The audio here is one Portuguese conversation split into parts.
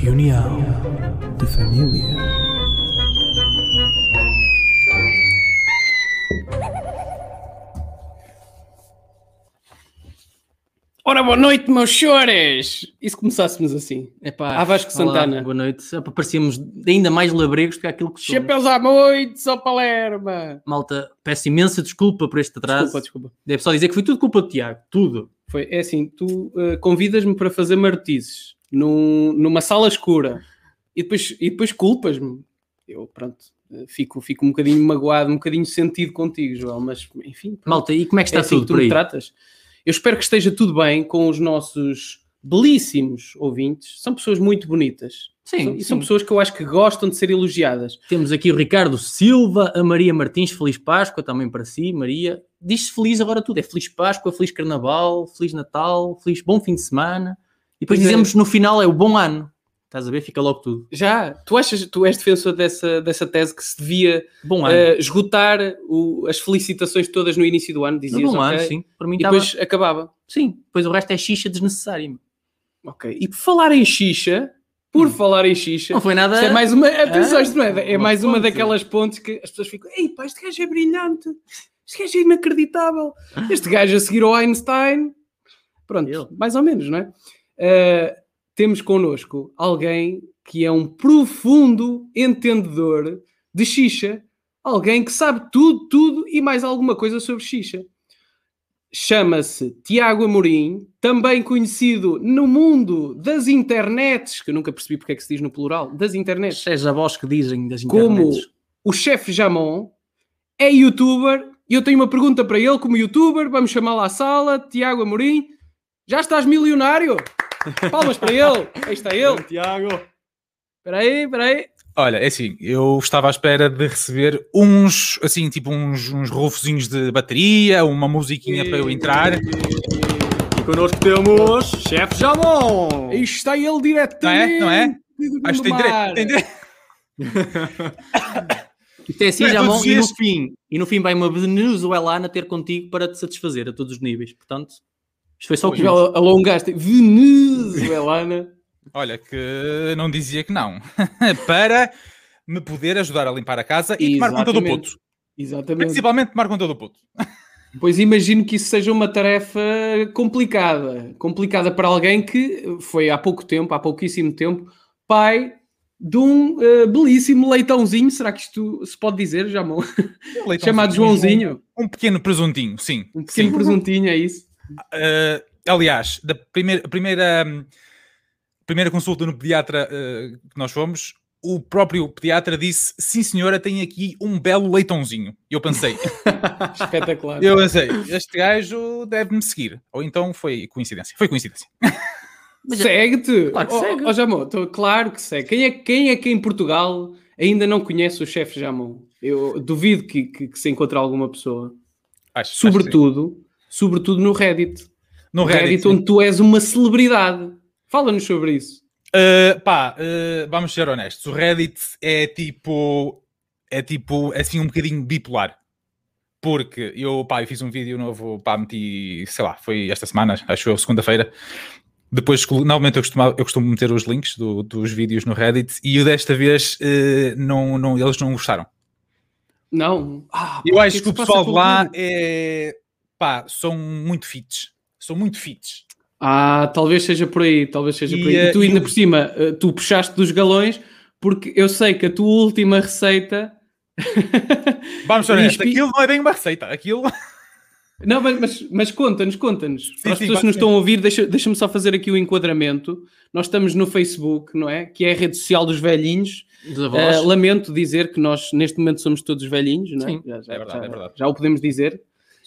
reunião de família. Ora, boa noite, meus senhores! E se começássemos assim? Epá, Ah, Vasco olá, Santana. Boa noite. Epá, Parecíamos ainda mais labregos do que aquilo que somos. Chapéus à noite, só Palerma! Malta, peço imensa desculpa por este atraso. Desculpa, desculpa. Deve só dizer que foi tudo culpa do Tiago. Tudo. Foi, é assim, tu eh, convidas-me para fazer martices num- numa sala escura e depois, e depois culpas-me. Eu, pronto, fico, fico um bocadinho magoado, um bocadinho sentido contigo, João, mas enfim. pronto. Malta, e como é que está é assim tudo que tu por me aí? tratas. Eu espero que esteja tudo bem com os nossos belíssimos ouvintes. São pessoas muito bonitas. Sim, e são sim. pessoas que eu acho que gostam de ser elogiadas. Temos aqui o Ricardo Silva, a Maria Martins, Feliz Páscoa também para si, Maria. Diz-se feliz agora tudo. É Feliz Páscoa, Feliz Carnaval, Feliz Natal, Feliz Bom Fim de Semana. E depois Pois é. dizemos no final é o bom ano. Estás a ver? Fica logo tudo. Já, tu achas, tu és defensor dessa, dessa tese que se devia Bom ano. eh, esgotar o- as felicitações todas no início do ano, no dizias, bom ok? ano, sim. Para mim E estava... depois acabava. Sim, depois o resto é xixa desnecessária. Ok. E por falar em xixa, por falar em xixa, Hum. Não foi nada... é mais uma, atenção, Ah, isto não é, é mais uma daquelas pontes que as pessoas ficam, ei pá, este gajo é brilhante, este gajo é inacreditável, este gajo a seguir ao Einstein, pronto, Ele. mais ou menos, não é? Eh, temos connosco alguém que é um profundo entendedor de xixa, alguém que sabe tudo, tudo e mais alguma coisa sobre xixa. Chama-se Tiago Amorim, também conhecido no mundo das internets, que eu nunca percebi porque é que se diz no plural, das internets, Seja a voz que dizem das como internets. o chefe Jamon, é youtuber, e eu tenho uma pergunta para ele como youtuber, vamos chamá-lo à sala, Tiago Amorim, já estás milionário? Palmas para ele, aí está ele. Tiago. Espera aí, espera aí. Olha, é assim, eu estava à espera de receber uns, assim, tipo uns, uns rufozinhos de bateria, uma musiquinha para eu entrar. E connosco temos Chefe Jamon. Aí está ele diretamente. Não é? Não é? Acho que tem direito. Tem direito. Isto é assim, Não é Jamon. E no fim, e no fim vai uma venezuelana ter contigo para te satisfazer a todos os níveis. Portanto, isto foi só o que Já alongaste. Venezuelana. Olha, que não dizia que não. para me poder ajudar a limpar a casa e tomar conta do puto. Exatamente. Principalmente tomar conta do puto. Pois imagino que isso seja uma tarefa complicada. Complicada para alguém que foi há pouco tempo, há pouquíssimo tempo, pai de um eh, belíssimo leitãozinho. Será que isto se pode dizer, leitãozinho, Chamado Joãozinho. Um, um pequeno presuntinho, sim. Um pequeno sim. presuntinho, é isso? Uh, aliás, da primeira, primeira, hum, primeira consulta no pediatra uh, que nós fomos, o próprio pediatra disse: Sim, senhora, tem aqui um belo leitãozinho. Eu pensei: Espetacular. Eu pensei, este gajo deve-me seguir. Ou então foi coincidência. Foi coincidência. Segue-te! Claro que Oh, segue. oh, Jamon, tô- claro que segue. Quem é, quem é que em Portugal ainda não conhece o chefe Jamon? Eu duvido que, que- que se encontre alguma pessoa. Acho, acho que sim. Sobretudo, no Reddit. no Reddit. Reddit, onde tu és uma celebridade. Fala-nos sobre isso. Uh, pá, uh, vamos ser honestos. O Reddit é tipo. É tipo, assim, um bocadinho bipolar. Porque eu, pá, eu fiz um vídeo novo, pá, meti, sei lá, foi esta semana, acho eu, segunda-feira. Depois, normalmente eu costumo, eu costumo meter os links do- dos vídeos no Reddit e eu desta vez uh, não, não, eles não gostaram. Não. Ah, Eu acho que que o pessoal lá é. Pá, são muito fits. São muito fits. Ah, talvez seja por aí, talvez seja E, por aí. eh, E tu e ainda o- por cima, eh, tu puxaste dos galões, porque eu sei que a tua última receita... Vamos ser honestos, Inspi- aquilo não é bem uma receita. Aquilo. Não, mas, mas, conta-nos, conta-nos. Para as sim, pessoas que nos estão a ouvir, deixa- deixa-me só fazer aqui o enquadramento. Nós estamos no Facebook, não é? Que é a rede social dos velhinhos. Dos avós. Uh, lamento dizer que nós, neste momento, somos todos velhinhos, não é? Sim, já, já- é verdade, já- é verdade. já o podemos dizer.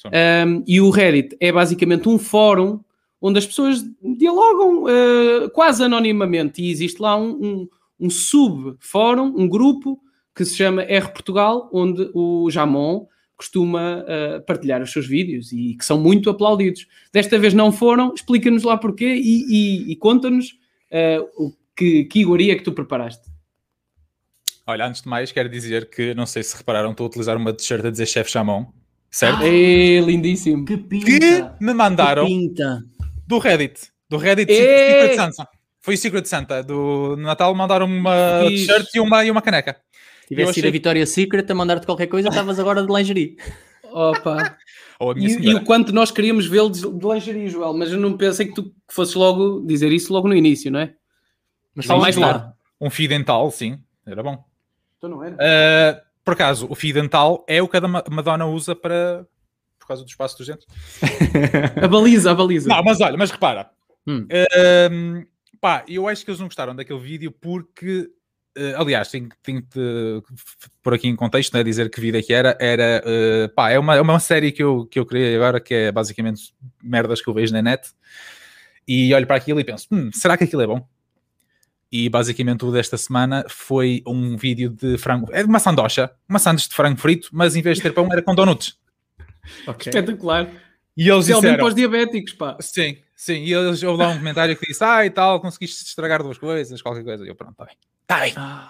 Um, e o Reddit é basicamente um fórum onde as pessoas dialogam uh, quase anonimamente e existe lá um, um- um sub-fórum, um grupo que se chama R Portugal, onde o Jamon costuma uh, partilhar os seus vídeos e que são muito aplaudidos. Desta vez não foram, explica-nos lá porquê e, e, e conta-nos uh, o que, que iguaria que tu preparaste. Olha, antes de mais, quero dizer que não sei se repararam, estou a utilizar uma t-shirt a dizer chefe Jamon, certo? Ah, é lindíssimo. Que pinta! que me mandaram Que pinta! do Reddit, do Reddit É. Secret Santa. Foi o Secret Santa do Natal, mandaram uma t-shirt e uma, e uma caneca. Tivesse achei sido a Vitória Secret a mandar-te qualquer coisa, estavas agora de lingerie. Opa. Ou a minha E, e o quanto nós queríamos vê-lo de de lingerie, Joel, mas eu não pensei que tu que fosses logo dizer isso logo no início, não é? Mas Só mais claro. tarde. Um fio dental, sim, era bom. Então não era. Uh, por acaso, o fio dental é o que a Ma- Madonna usa para. por causa do espaço dos dentes. A baliza, a baliza. Não, mas olha, mas repara. Hum. Um, pá, eu acho que eles não gostaram daquele vídeo porque. uh, aliás, tenho, tenho de por aqui em contexto, né, dizer que vídeo é que era. Era, uh, pá, é uma, é uma série que eu, que eu criei agora que é basicamente merdas que eu vejo na net. E olho para aquilo e penso: "Hum, será que aquilo é bom? E basicamente o desta semana foi um vídeo de frango. É de uma sandocha, uma sandes de frango frito, mas em vez de ter pão era com donuts. Espetacular. E eles Especialmente disseram. para os diabéticos, pá. Sim, sim. E eles, houve lá um comentário que disse: Ah, e tal, conseguiste estragar duas coisas, qualquer coisa. E eu, pronto, está bem. Está bem.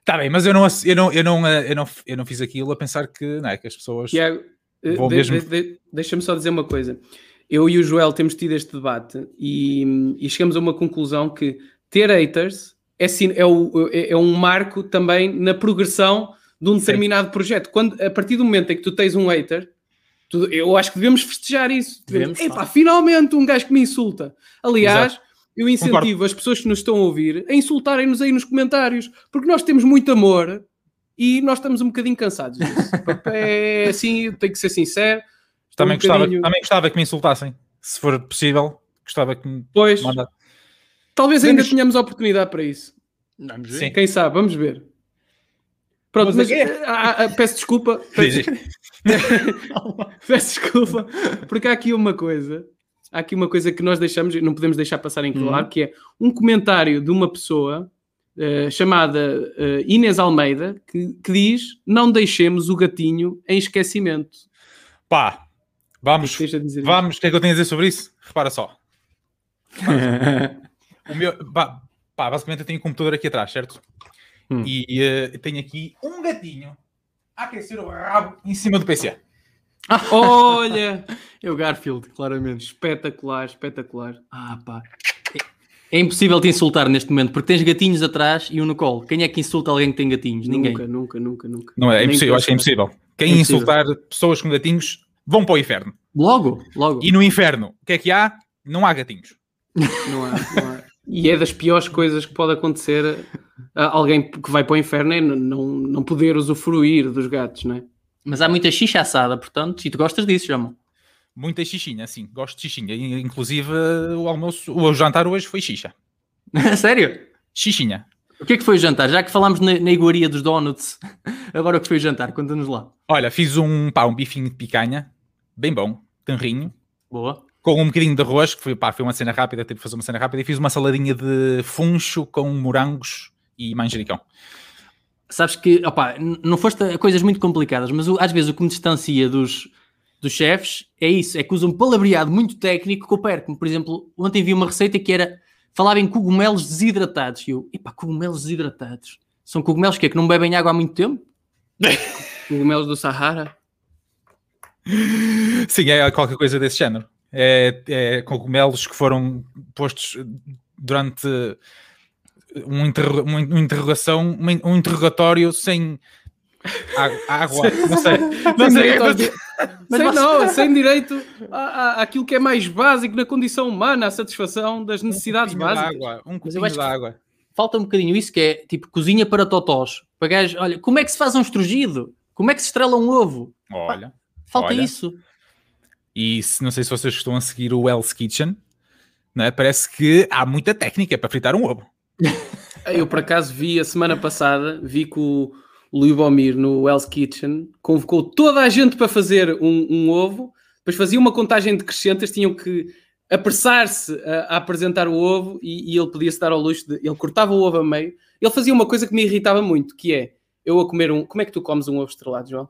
Está bem, mas eu não, eu, não, eu, não, eh, eu, não, eu não fiz aquilo a pensar que, não é, que as pessoas. Tiago, eh, Vou de- mesmo- de- de- deixa-me só dizer uma coisa. Eu e o Joel temos tido este debate e, e chegamos a uma conclusão que ter haters é, é, o- é- é um marco também na progressão de um Sim. determinado projeto. Quando, a partir do momento em que tu tens um hater, tu- eu acho que devemos festejar isso. Devemos, Devemos, Epá, finalmente um gajo que me insulta. Aliás, eu incentivo Concordo. as pessoas que nos estão a ouvir a insultarem-nos aí nos comentários, porque nós temos muito amor e nós estamos um bocadinho cansados disso. é assim, tenho que ser sincero. Também, um gostava, bocadinho- também gostava que me insultassem. Se for possível, gostava que me Pois, mandassem. Talvez ainda Podemos- tenhamos a oportunidade para isso. Vamos Sim. Quem sabe, vamos ver. Pronto, Mas mas, é- ah, ah, peço desculpa. Peço, peço desculpa, porque há aqui uma coisa. Há aqui uma coisa que nós deixamos, e não podemos deixar passar em claro, Uhum. que é um comentário de uma pessoa eh, chamada eh, Inês Almeida, que, que diz: Não deixemos o gatinho em esquecimento. Pá, vamos, O que tens a dizer? vamos. O que é que eu tenho a dizer sobre isso? Repara só. O meu, pá, pá, basicamente eu tenho um computador aqui atrás, certo? Hum. E eh, tenho aqui um gatinho a aquecer o rabo em cima do PC. Olha, É o Garfield, claramente. espetacular, espetacular. Ah, pá. É- É impossível te insultar neste momento, porque tens gatinhos atrás e um no colo. Quem é que insulta alguém que tem gatinhos? Ninguém. Nunca, nunca, nunca, nunca. Não é? É impossível, eu acho que é impossível. Quem É impossível. insultar pessoas com gatinhos vão para o inferno. Logo, logo. E no inferno, o que é que há? Não há gatinhos. Não há, não há. E é das piores coisas que pode acontecer a alguém que vai para o inferno é não, não poder usufruir dos gatos, não é? Mas há muita xixa assada, portanto, e tu gostas disso, Jamão. Muita xixinha, sim. Gosto de xixinha. Inclusive, o almoço, o jantar hoje foi xixa. Sério? Xixinha. O que é que foi o jantar? Já que falámos na, na iguaria dos donuts, agora o que foi o jantar? Conta-nos lá. Olha, fiz um, pá, um bifinho de picanha, bem bom, tenrinho, Boa. Com um bocadinho de arroz, que foi, pá, foi uma cena rápida, tive que fazer uma cena rápida, e fiz uma saladinha de funcho com morangos e manjericão. Sabes que, opá, não foste a coisas muito complicadas, mas o- às vezes o que me distancia dos, dos chefes é isso, é que usam um palavreado muito técnico que eu perco. Por exemplo, ontem vi uma receita que era falava em cogumelos desidratados. E eu, epá, cogumelos desidratados. São cogumelos que é que não bebem água há muito tempo? Cogumelos do Sahara. Sim, é qualquer coisa desse género. É, é cogumelos que foram postos durante um, interro- uma um interrogação, uma- um interrogatório sem água. Não sei. Não Sem sei. direito mas- sem, não, sem direito à- àquilo que é mais básico na condição humana, a satisfação das necessidades Um básicas. água, um copinho de água. Falta um bocadinho isso que é tipo cozinha para totós. Para gajo, olha, como é que se faz um estrugido? Como é que se estrela um ovo? Olha. Falta Olha. isso. E se, não sei se vocês estão a seguir o Hell's Kitchen, não é? parece que há muita técnica para fritar um ovo. Eu, por acaso, vi a semana passada, vi que o Louis Bomir no Hell's Kitchen convocou toda a gente para fazer um, um ovo, depois fazia uma contagem decrescente, tinham que apressar-se a, a apresentar o ovo e, e ele podia-se dar ao luxo de... Ele cortava o ovo a meio, Ele fazia uma coisa que me irritava muito, que é eu a comer um. Como é que tu comes um ovo estrelado, João?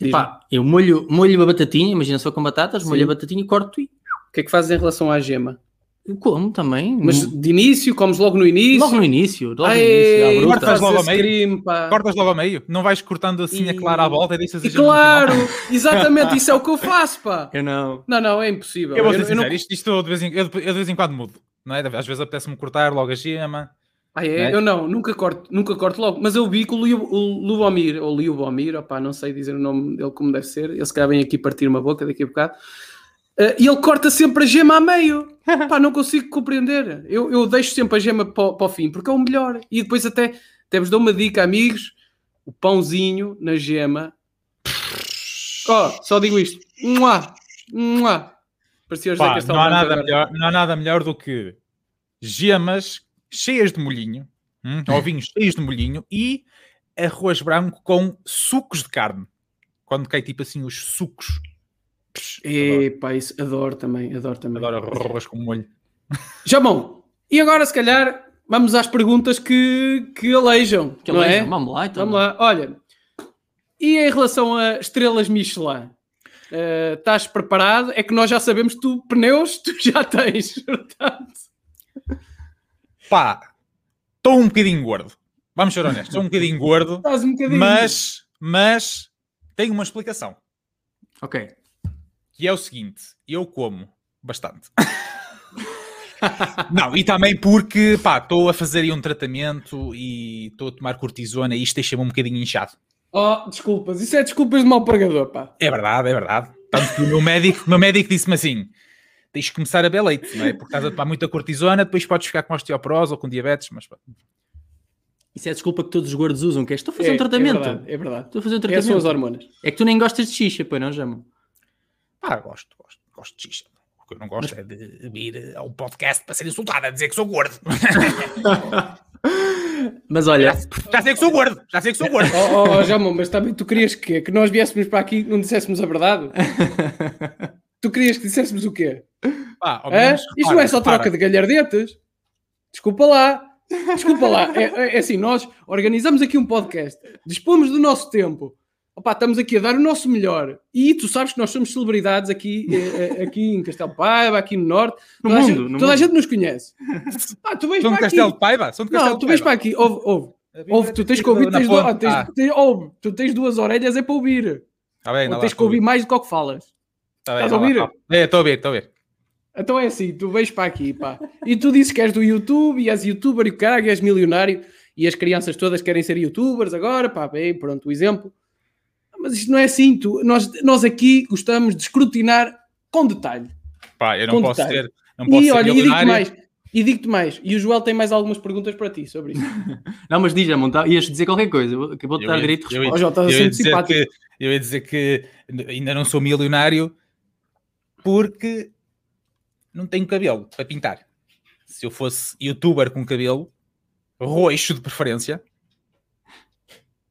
Diz-me. Pá, eu molho, molho a batatinha, imagina só com batatas, Sim. molho a batatinha e corto e O que é que fazes em relação à gema? eu como também. Mas de início, comes logo no início. logo no início, logo no Ai, início, à bruta. Cortas logo ao esse meio? crime, pá. Cortas logo ao meio, não vais cortando assim a clara à volta e deixas a E no claro, exatamente, isso é o que eu faço, pá. Eu não. Não, não, é impossível. Eu vou ser Eu- eu não- isto, isto de vez em, eu, de- eu de vez em quando mudo, não é? Às vezes apetece-me cortar logo a gema. Ah, é? É? Eu não, nunca corto, nunca corto logo. Mas eu vi que o, Liu, o Lubomir, ou Liubomir, opá, não sei dizer o nome dele como deve ser, ele se calhar vem aqui partir uma boca daqui a bocado, eh, e ele corta sempre a gema a meio. Pá, não consigo compreender. Eu, eu deixo sempre a gema para, o- para o fim, porque é o melhor. E depois até, até vos dou uma dica, amigos, o pãozinho na gema. Ó, só digo isto. Mua, mua. Parecia Pá, não, há nada agora. melhor, não há nada melhor do que gemas cheias de molhinho, hum, ovinhos cheios de molhinho e arroz branco com sucos de carne. Quando cai tipo assim os sucos. Psh, adoro, Epá, isso adoro também, adoro também. adoro arroz com molho. Já bom, e agora se calhar vamos às perguntas que, que alejam, Que não alejam. é? Vamos lá, então. Vamos lá, olha, e em relação a estrelas Michelin, eh, estás preparado? É que nós já sabemos que tu pneus tu já tens, portanto. Pá, estou um bocadinho gordo. Vamos ser honestos, estou um bocadinho gordo, Estás um bocadinho. mas, mas tenho uma explicação. Ok. que é o seguinte: eu como bastante. Não, e também porque pá, estou a fazer aí um tratamento e estou a tomar cortisona e isto deixa-me um bocadinho inchado. Oh, desculpas, isso é desculpas de mau pregador, pá. É verdade, é verdade. Tanto que o meu médico, o meu médico disse-me assim: tens de começar a beber leite, não é? Por causa de tomar muita cortisona, depois podes ficar com osteoporose ou com diabetes, mas pá, Isso é a desculpa que todos os gordos usam, que é estou a fazer É, um tratamento. É verdade, é verdade. Estou a fazer um são tratamento. as hormonas. É que tu nem gostas de xixa, pois não, Jamo? pá, gosto, gosto, gosto de xixi. O que eu não gosto é de vir ao podcast para ser insultado a dizer que sou gordo. Mas olha, Já sei que sou gordo, já sei que sou gordo. Oh, oh, oh Jamon, mas também tu querias que? Que nós viéssemos para aqui e não disséssemos a verdade? tu querias que disséssemos o quê? Pá, ao Hã? menos, Isto repara, não é só repara. troca de galhardetes. Desculpa lá. Desculpa lá. É, é- é assim, nós organizamos aqui um podcast, dispomos do nosso tempo. Opa, estamos aqui a dar o nosso melhor. E tu sabes que nós somos celebridades aqui, eh, eh, aqui em Castelo Paiva, aqui no Norte. No toda a mundo, gente, no toda a mundo. gente nos conhece. Ah, tu vens São de para Castelo aqui. de Paiva? São de Castelo Não, tu de vens para aqui. Ouve, ouve. Ouve, tu tens que ouvir, tens, ah, tens, tens- ouve, tu tens duas orelhas é para ouvir. Tá bem, Ou tens lá, que ouvir mais do que o que falas. Tá bem, Estás a ouvir? tá. É, estou a ver, estou a ver. Então é assim, tu vens para aqui, pá. E tu dizes que és do YouTube e és youtuber e o caralho, és milionário e as crianças todas querem ser youtubers agora, pá, bem, pronto, o exemplo. Mas isto não é assim, tu, nós, nós aqui gostamos de escrutinar com detalhe. Pá, eu não Com posso detalhe. ser, não posso E ser olha, e digo-te milionário. mais, e digo-te mais, e o Joel tem mais algumas perguntas para ti sobre isso. não, mas diz, Jamo, tá- ias dizer qualquer coisa, eu vou- que eu vou-te dar direito de eu resposta. ia- Ó, Joel, estás a ser eu ia dizer que ainda não sou milionário porque não tenho cabelo para pintar. Se eu fosse youtuber com cabelo, roxo de preferência,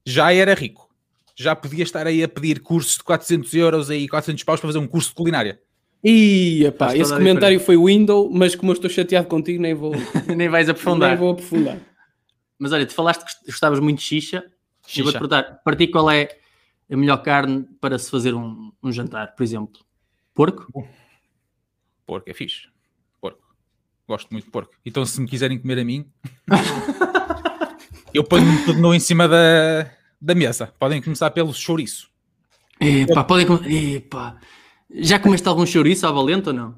já era rico. Já podia estar aí a pedir cursos de 400 euros aí, 400 paus para fazer um curso de culinária. E pá, esse comentário foi window, mas como eu estou chateado contigo, nem vou, Nem vais aprofundar. nem vou aprofundar. Mas olha, tu falaste que gostavas muito de xixa. Eu vou-te Xixa. perguntar, para ti qual é a melhor carne para se fazer um, um jantar, por exemplo? Porco? Porco é fixe. Porco. Gosto muito de porco. Então, se me quiserem comer a mim, eu ponho-me tudo nu em cima da, da mesa. Podem começar pelo chouriço. Epá, podem... Epá. Já comeste algum chouriço à valente ou não?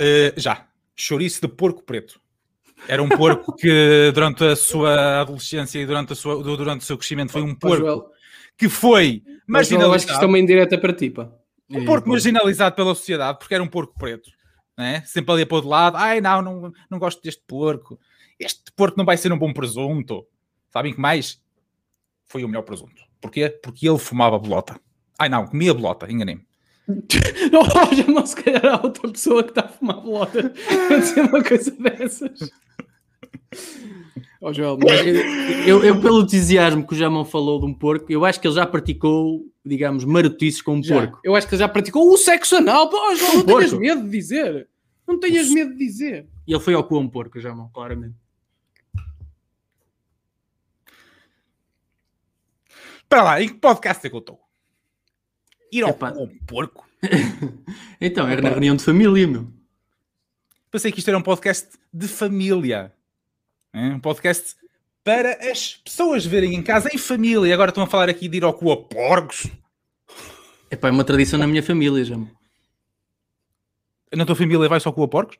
Uh, já. Chouriço de porco preto. Era um porco que durante a sua adolescência e durante, a sua, durante o seu crescimento foi um porco que foi mas Joel, eu acho que isto é marginalizado. uma indireta para ti, pá. Um porco marginalizado pela sociedade porque era um porco preto. Né? Sempre ali a pôr de lado. Ai, não, não, não gosto deste porco. Este porco não vai ser um bom presunto. Sabem que mais? Foi o melhor presunto. Porquê? Porque ele fumava bolota. Ai, não, comia bolota, enganei-me. Oh, já não se calhar há outra pessoa que está a fumar bolota a dizer uma coisa dessas. Oh, Joel, eu, eu, eu, pelo entusiasmo que o Jamão falou de um porco, eu acho que ele já praticou, digamos, marotices com um já. porco. Eu acho que ele já praticou o sexo anal. Oh, um não porco. tenhas medo de dizer. Não tenhas medo de dizer. E ele foi ao cu um porco, Jamão, claramente. Espera lá, em que podcast é que eu estou? Ir ao Epa. cu um porco? então, era na reunião de família, meu. Pensei que isto era um podcast de família. É? Um podcast para as pessoas verem em casa em família. E agora estão a falar aqui de ir ao cu a porcos. Epá, é uma tradição na minha família, já. Na tua família vai só cu a porcos?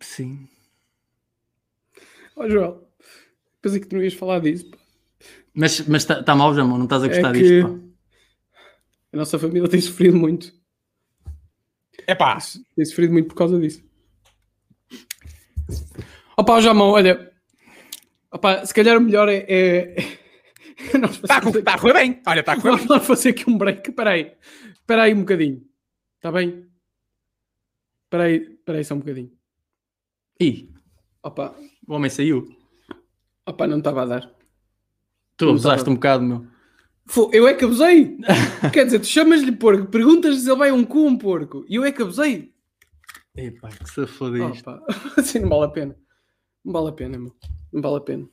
Sim. Ó João, pensei que tu não ias falar disso. pá. Mas está mas tá, tá mal, Jamão, não estás a É gostar que disto, pá. a nossa família tem sofrido muito. É pá, Tem sofrido muito por causa disso. Opa, ó Jamão, olha. Opa, se calhar o melhor é. é... nós está a, tá a correr bem. Olha, está a correr bem. Vamos lá fazer aqui um break. Espera aí. Espera aí um bocadinho. Está bem? Espera aí, espera aí só um bocadinho. Ih, Opa, o homem saiu. opa, não estava a dar. Tu abusaste um bocado, meu. Fô, eu é que abusei. Quer dizer, tu chamas-lhe porco, perguntas se ele vai um cu um porco. E eu é que abusei. Epá, que se foda isto. Opa, assim não vale a pena. Não vale a pena, meu. Não vale a pena.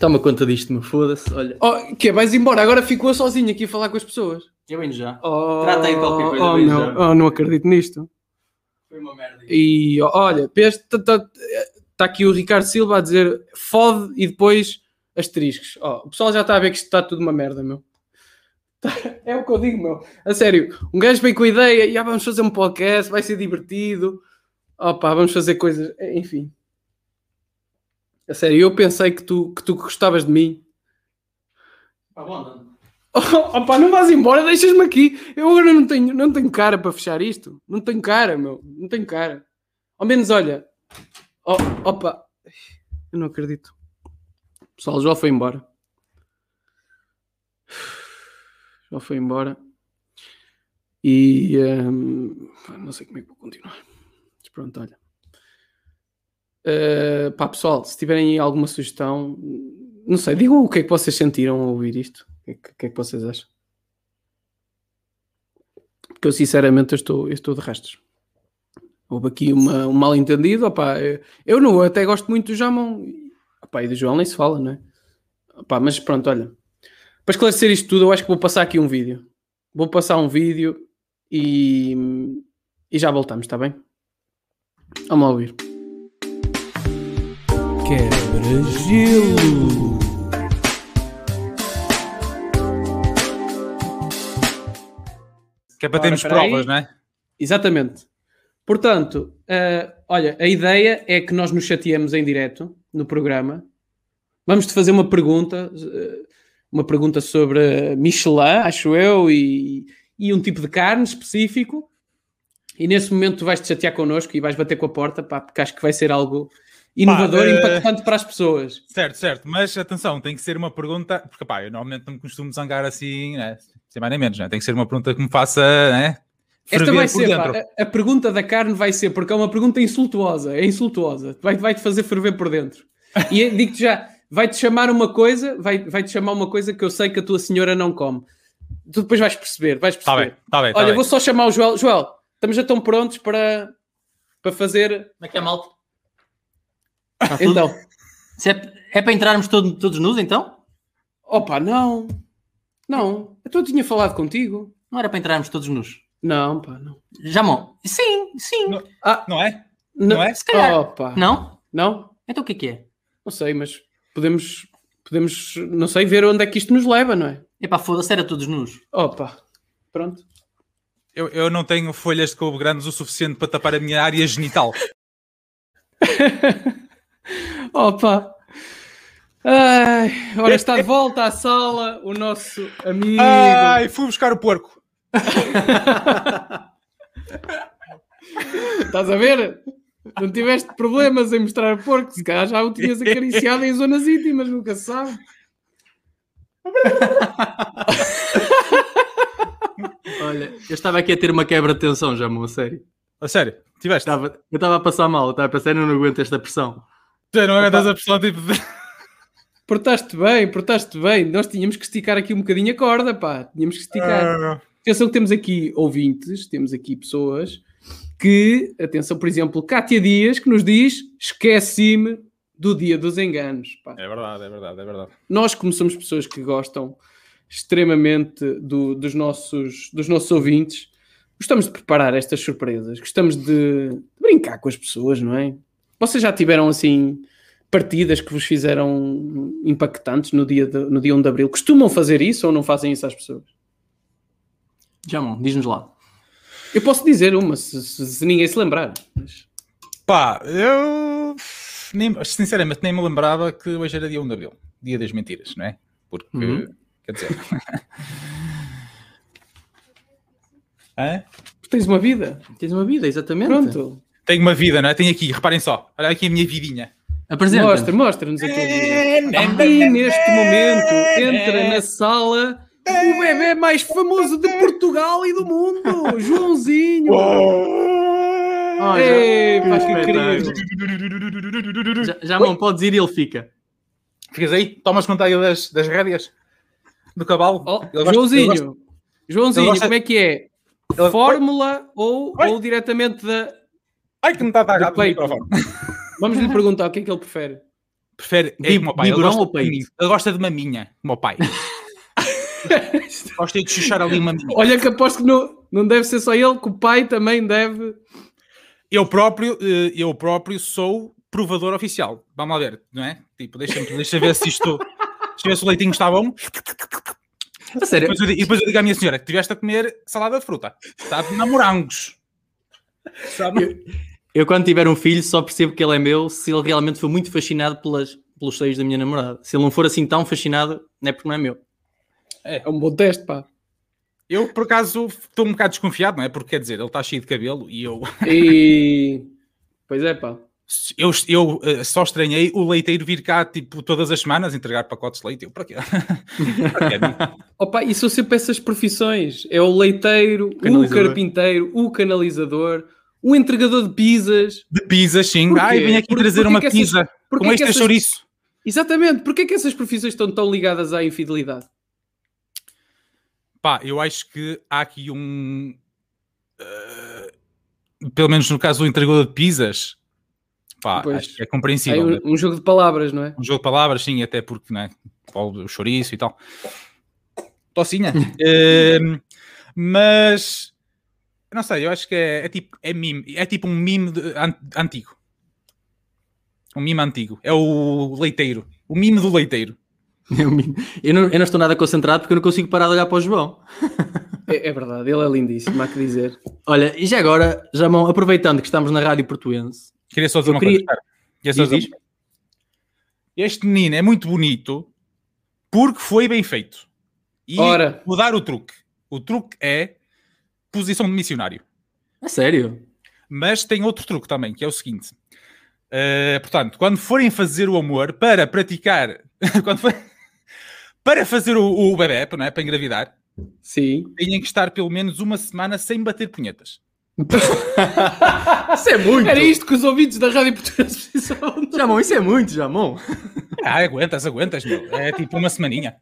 Toma conta disto, meu. Foda-se. Olha. Oh, que Vais embora? Agora ficou sozinho aqui a falar com as pessoas. Eu venho já. Oh, Trata aí de qualquer coisa, Oh, meu, já. oh, não acredito nisto. Foi uma merda. E ó, olha, está aqui o Ricardo Silva a dizer fode e depois asteriscos. Ó, o pessoal já está a ver que isto está tudo uma merda, meu. Tá- É o que eu digo, meu. A sério, um gajo vem com a ideia e ah, vamos fazer um podcast, vai ser divertido. Opa, vamos fazer coisas, enfim. A sério, eu pensei que tu, que tu gostavas de mim. Pá, bom, não. Oh, opa, não vais embora, deixas-me aqui. Eu agora não tenho, não tenho cara para fechar isto. Não tenho cara, meu. Não tenho cara. Ao menos, olha. Oh, opa. Eu não acredito. Pessoal, já foi embora. Já foi embora. E hum, não sei como é que vou continuar. Mas pronto, olha. Uh, pá, pessoal, se tiverem alguma sugestão, não sei, digam o que é que vocês sentiram ao ouvir isto. O que, é que- é que vocês acham? Porque eu sinceramente eu estou, eu estou de restos. Houve aqui uma, um mal entendido. Eu, eu não, até gosto muito do Jamão. Opá, e do João nem se fala, não é? Mas pronto, olha. Para esclarecer isto tudo, eu acho que vou passar aqui um vídeo. Vou passar um vídeo e, e já voltamos, está bem? Vamos lá ouvir. Quebra-gelo. Que é para Ora, termos aí. provas, não é? Exatamente. Portanto, eh, olha, a ideia é que nós nos chateemos em direto no programa. Vamos-te fazer uma pergunta, eh, uma pergunta sobre Michelin, acho eu, e, e um tipo de carne específico. E nesse momento tu vais-te chatear connosco e vais bater com a porta, pá, porque acho que vai ser algo inovador e eh, impactante para as pessoas. Certo, certo. Mas atenção, tem que ser uma pergunta. Porque pá, eu normalmente não me costumo zangar assim, né? sem mais nem menos, né? Tem que ser uma pergunta que me faça, né? Esta vai ser, pá, a, a pergunta da carne vai ser, porque é uma pergunta insultuosa, é insultuosa, vai- vai-te fazer ferver por dentro. E digo-te já, vai-te chamar uma coisa, vai- vai-te chamar uma coisa que eu sei que a tua senhora não come. Tu depois vais perceber, vais Tá perceber. bem, tá bem. Tá Olha, bem. vou só chamar o Joel. Joel, estamos já tão prontos para, para fazer. Como é que é, malta? Tá tudo? Então, Se é, é para entrarmos todo- todos nus, então? opa, não, não, então eu tinha falado contigo. Não era para entrarmos todos nus. Não, pá, não. Jamão? Sim, sim. Não. Ah, Não é? não, Não é? Se calhar. Opa, Não? não, Então o que é que é? não sei, mas podemos, podemos, não sei, ver onde é que isto nos leva, não é? Epá, foda-se, era todos nus. Opa, pronto. Eu, eu não tenho folhas de couve grandes o suficiente para tapar a minha área genital. Opa! Ai, ora está de volta à sala o nosso amigo. Ai, fui buscar o porco. Estás a ver? Não tiveste problemas em mostrar porco, se calhar já o tinhas acariciado em zonas íntimas, nunca se sabe. Olha, eu estava aqui a ter uma quebra de tensão, Jamão, a sério. A sério, tiveste? Estava, eu estava a passar mal, eu estava a pensar, eu não aguento esta pressão. Tu não aguentas a pressão tipo. Portaste bem, portaste bem. Nós tínhamos que esticar aqui um bocadinho a corda, pá. Tínhamos que esticar. Ah, Atenção que temos aqui ouvintes, temos aqui pessoas que, atenção, por exemplo, Cátia Dias, que nos diz, esqueci-me do dia dos enganos. pá. É verdade, é verdade, é verdade. Nós, como somos pessoas que gostam extremamente do- dos, nossos, dos nossos ouvintes. Gostamos de preparar estas surpresas, gostamos de brincar com as pessoas, não é? Vocês já tiveram assim partidas que vos fizeram impactantes no dia, de, no dia 1 de Abril? Costumam fazer isso ou não fazem isso às pessoas? Jamon, diz-nos lá. Eu posso dizer uma, se, se- se ninguém se lembrar. mas- Pá, eu nem- sinceramente nem me lembrava que hoje era dia 1 de Abril, dia das mentiras, não é? Porque, Uhum. quer dizer. Hã? Tens uma vida. Tens uma vida, exatamente. Pronto. Tenho uma vida, não é? Tenho aqui, reparem só, olha aqui a minha vidinha. Apresenta. Mostra, mostra-nos a tua vida. E neste momento entra na sala o bebê mais famoso de Portugal e do mundo, Joãozinho. Oh, Ei, já- pá, que que espetáculo. Já, Jamon, podes ir e ele fica. Ficas aí? Tomas conta aí das, das rédeas do cavalo? Oh, Joãozinho, gosta- Joãozinho, gosta- como é que é? Fórmula ou, Oi. ou diretamente da. Ai, que me está a Do agarrar o peito. microfone. Vamos lhe perguntar o que é que ele prefere. Prefere é Bi- como o pai. Ele gosta, ou peito? ele gosta de maminha, como o pai. gosta de chuchar ali uma maminha. Olha que aposto que não, não deve ser só ele, que o pai também deve. Eu próprio, eh, eu próprio sou provador oficial. Vamos lá ver, não é? Tipo, deixa-me deixa ver se isto. Deixa eu ver se o leitinho está bom. A sério, Depois eu digo- E depois eu digo à minha senhora que tiveste a comer salada de fruta. Sabe? Na morangos. Sabe? Eu quando tiver um filho só percebo que ele é meu se ele realmente for muito fascinado pelas, pelos seios da minha namorada. Se ele não for assim tão fascinado, não é porque não é meu. É um bom teste, pá. Eu, por acaso, estou um bocado desconfiado, não é? Porque quer dizer, ele está cheio de cabelo e eu, E. Pois é, pá. eu, eu eh, só estranhei o leiteiro vir cá, tipo, todas as semanas entregar pacotes de leite. Eu, para quê? Para quê? Opa, e são sempre essas profissões: é o leiteiro, o Canalizador. carpinteiro, o canalizador, o entregador de pizzas. De pizza, sim. Porquê? Ai, vem aqui Por- trazer uma essas- pizza porquê com que este essas- chouriço. Exatamente, porquê que essas profissões estão tão ligadas à infidelidade? Pá, eu acho que há aqui um. eh, pelo menos no caso do entregador de pizzas, pá, Pois. acho que é É compreensível. né? um, um jogo de palavras, não é? Um jogo de palavras, sim, até porque, né? O chouriço e tal. Tocinha. Ehm, mas. Não sei, eu acho que é, é tipo, é, mime, é tipo um mime de- an- antigo. Um mime antigo. É o leiteiro. O mime do leiteiro. Eu não, eu não estou nada concentrado porque eu não consigo parar de olhar para o João. é? é verdade, ele é lindíssimo, há que dizer. Olha, e já agora, Jamão, aproveitando que estamos na Rádio Portuense, Queria só dizer uma queria- coisa. Espera. Queria só Diz, diz. Este menino é muito bonito porque foi bem feito. E Ora. vou dar o truque. O truque é posição de missionário. a sério? Mas tem outro truque também, que é o seguinte. Uh, portanto, quando forem fazer o amor para praticar, quando for- para fazer o, o bebê, não é? Para engravidar, Sim. têm que estar pelo menos uma semana sem bater punhetas. Isso é muito! Era isto que os ouvintes da Rádio Portuguesa precisavam. isso é muito, Jamão. Ah, aguentas, aguentas, meu. É tipo uma semaninha.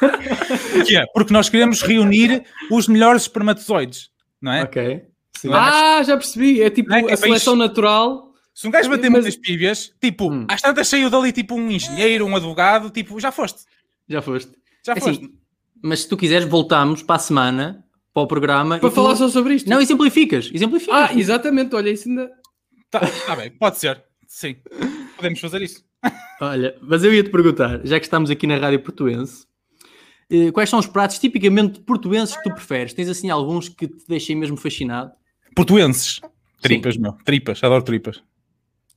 Que é? Porque nós queremos reunir os melhores espermatozoides, não é? Ok. Sim. Ah, já percebi. É tipo é? É a seleção bem- natural. Se um gajo bater Mas- muitas pívias, tipo, Hum. às tantas saiu dali tipo um engenheiro, um advogado, tipo, já foste. Já foste. Já É foste. assim, mas se tu quiseres, voltamos para a semana, para o programa. Para e tu- falar só sobre isto. Não, exemplificas. Exemplificas. Ah, exatamente. Olha, isso ainda. Tá, tá bem, pode ser. Sim. Podemos fazer isso. Olha, mas eu ia-te perguntar, já que estamos aqui na Rádio Portuense, quais são os pratos tipicamente portuenses que tu preferes? Tens assim alguns que te deixem mesmo fascinado? Portuenses. Tripas, meu. Tripas. Adoro tripas.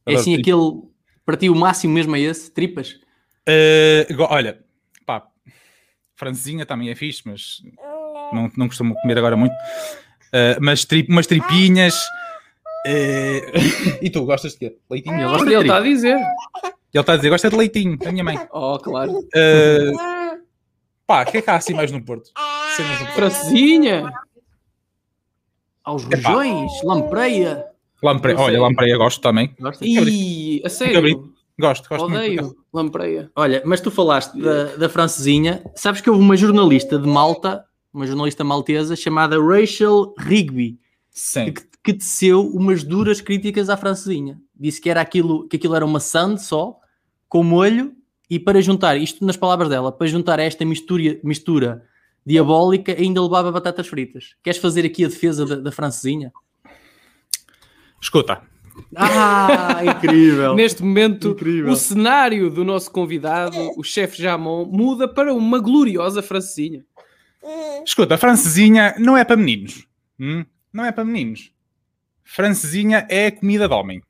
É Adoro assim tripas. aquele, para ti o máximo mesmo é esse? Tripas? Eh, go- olha, pá, francesinha também é fixe, mas não, não costumo comer agora muito. Eh, mas tri, umas tripinhas. eh, e tu, gostas de quê? Leitinho? Eu Ele gosto de Ele está a dizer. está a dizer, gosta de leitinho, a minha mãe. Oh, claro. Eh, pá, o que é que há assim mais no Porto? Cenas no Porto. Francesinha. Aos rojões, lampreia. Lampreia. Olha, lampreia gosto também. Gostas? Ih, a sério. Gosto, gosto muito. Odeio lampreia. Olha, mas tu falaste da, da francesinha. Sabes que houve uma jornalista de Malta, uma jornalista maltesa, chamada Rachel Rigby, Sim. que, que teceu umas duras críticas à francesinha. Disse que era aquilo, que aquilo era uma sand só, com molho E para juntar, isto nas palavras dela, para juntar esta mistura, mistura diabólica, ainda levava batatas fritas. Queres fazer aqui a defesa da, da francesinha? Escuta, Ah, incrível! Neste momento, Incrível. o cenário do nosso convidado, o chefe Jamon, muda para uma gloriosa francesinha. escuta, a francesinha não é para meninos. hum? Não é para meninos. Francesinha é comida de homem.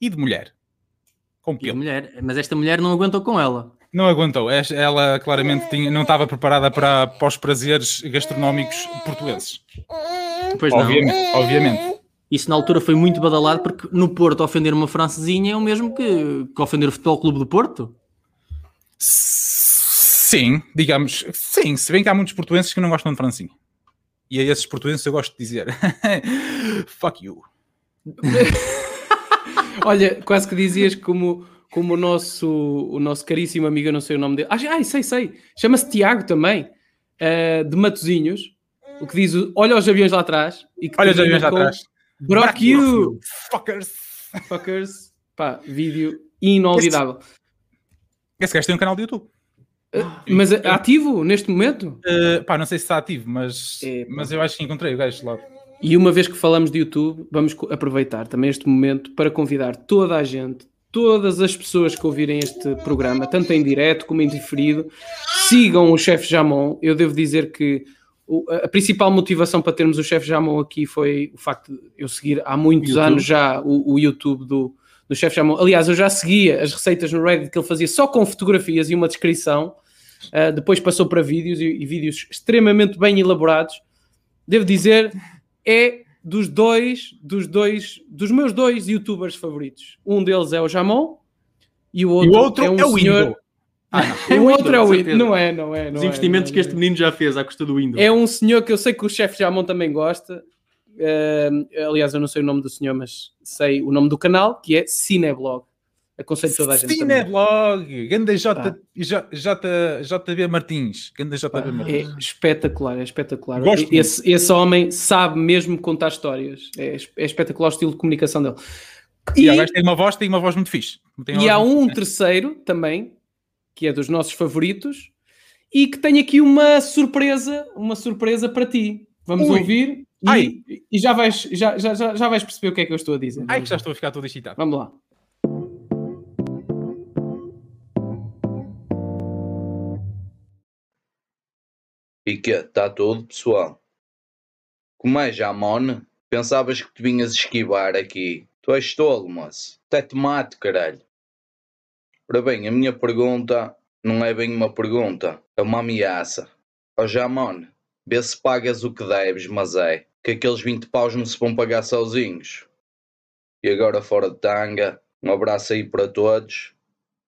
E de mulher. Com a pelo. mulher, mas esta mulher não aguentou com ela. Não aguentou. Ela claramente tinha- não estava preparada para, para os prazeres gastronómicos portugueses. Pois não. Obviamente. obviamente. Isso na altura foi muito badalado porque no Porto ofender uma francesinha é o mesmo que, que ofender o Futebol Clube do Porto. Sim, digamos. Sim, se bem que há muitos portuenses que não gostam de francesinha. E a esses portuenses eu gosto de dizer fuck you. Olha, quase que dizias como, como o, nosso, o nosso caríssimo amigo, eu não sei o nome dele. Ah, ai, sei, sei. Chama-se Tiago também, eh, de Matozinhos. O que diz, olha os aviões lá atrás. E Olha os aviões lá atrás. Brock you, Fuckers. fuckers. Pá, vídeo inolvidável. Esse gajo tem um canal de YouTube. Mas é ativo neste momento? Uh, pá, não sei se está ativo, mas, É, mas eu acho que encontrei o gajo lá. E uma vez que falamos de YouTube, vamos aproveitar também este momento para convidar toda a gente, todas as pessoas que ouvirem este programa, tanto em direto como em diferido, sigam o Chefe Jamon. Eu devo dizer que a principal motivação para termos o Chefe Jamon aqui foi o facto de eu seguir há muitos YouTube. anos já o, o YouTube do, do Chefe Jamon. Aliás, eu já seguia as receitas no Reddit que ele fazia só com fotografias e uma descrição. Uh, depois passou para vídeos e, e vídeos extremamente bem elaborados. Devo dizer, é dos dois, dos dois, dos meus dois youtubers favoritos. Um deles é o Jamon e o E outro, o outro é um é o senhor. Window. Ah, não. O outro é o Windows. Não é, não é. Não Os é, investimentos não é, que este é. menino já fez à custa do Windows. É um senhor que eu sei que o chefe Jamon também gosta. Uh, aliás, eu não sei o nome do senhor, mas sei o nome do canal, que é Cineblog. Aconselho toda a gente. Cineblog. Ganda J. J, J, JB Martins. Ganda JB É Martins. espetacular, é espetacular. Gosto muito. esse, esse homem sabe mesmo contar histórias. É, é espetacular o estilo de comunicação dele. E, E, tem uma voz, tem uma voz muito fixe. E há um fixe. terceiro também, que é dos nossos favoritos, e que tem aqui uma surpresa, uma surpresa para ti. Vamos Ui. ouvir Ai. e, e já, vais, já, já, já, vais perceber o que é que eu estou a dizer. Ai, que já estou a ficar todo excitado. Vamos lá. E que está tudo, pessoal? Como é, Jamone? Pensavas que te vinhas esquivar aqui? Tu és tolo, moço. Até te mato, caralho. Ora bem, a minha pergunta não é bem uma pergunta, é uma ameaça. Ó Jamone, vê se pagas o que deves, mas é que aqueles 20 paus não se vão pagar sozinhos. E agora fora de tanga, um abraço aí para todos,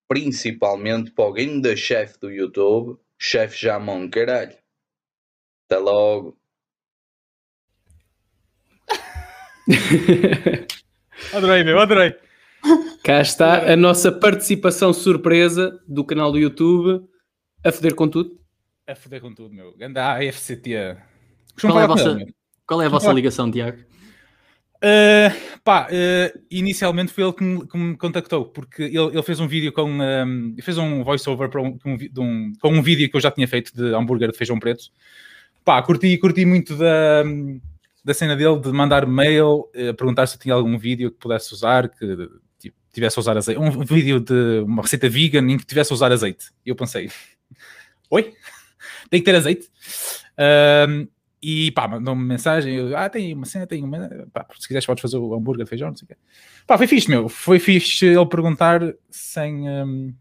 principalmente para alguém da chefe do YouTube, chefe Jamon, caralho. Até logo. Adorei, meu, adorei. Cá está a nossa participação surpresa do canal do YouTube a foder com tudo. A foder com tudo, meu. Ganda AFCT. Qual é a vossa- ele. Qual é a vossa ligação, Tiago? Uh, pá, uh, inicialmente foi ele que me, que me contactou, porque ele, ele fez um vídeo com um, fez um voiceover um, um um- com um vídeo que eu já tinha feito de hambúrguer de feijão preto. Pá, curti, curti muito da, da cena dele de mandar mail, uh, perguntar se tinha algum vídeo que pudesse usar, que tipo, tivesse a usar azeite. Um vídeo de uma receita vegan em que tivesse a usar azeite. E eu pensei, oi? Tem que ter azeite? Um, e pá, mandou-me mensagem, eu, ah, tem uma cena, tem uma, pá, se quiseres podes fazer o hambúrguer feijão, não sei o quê. Pá, foi fixe, meu, foi fixe ele perguntar sem, hum,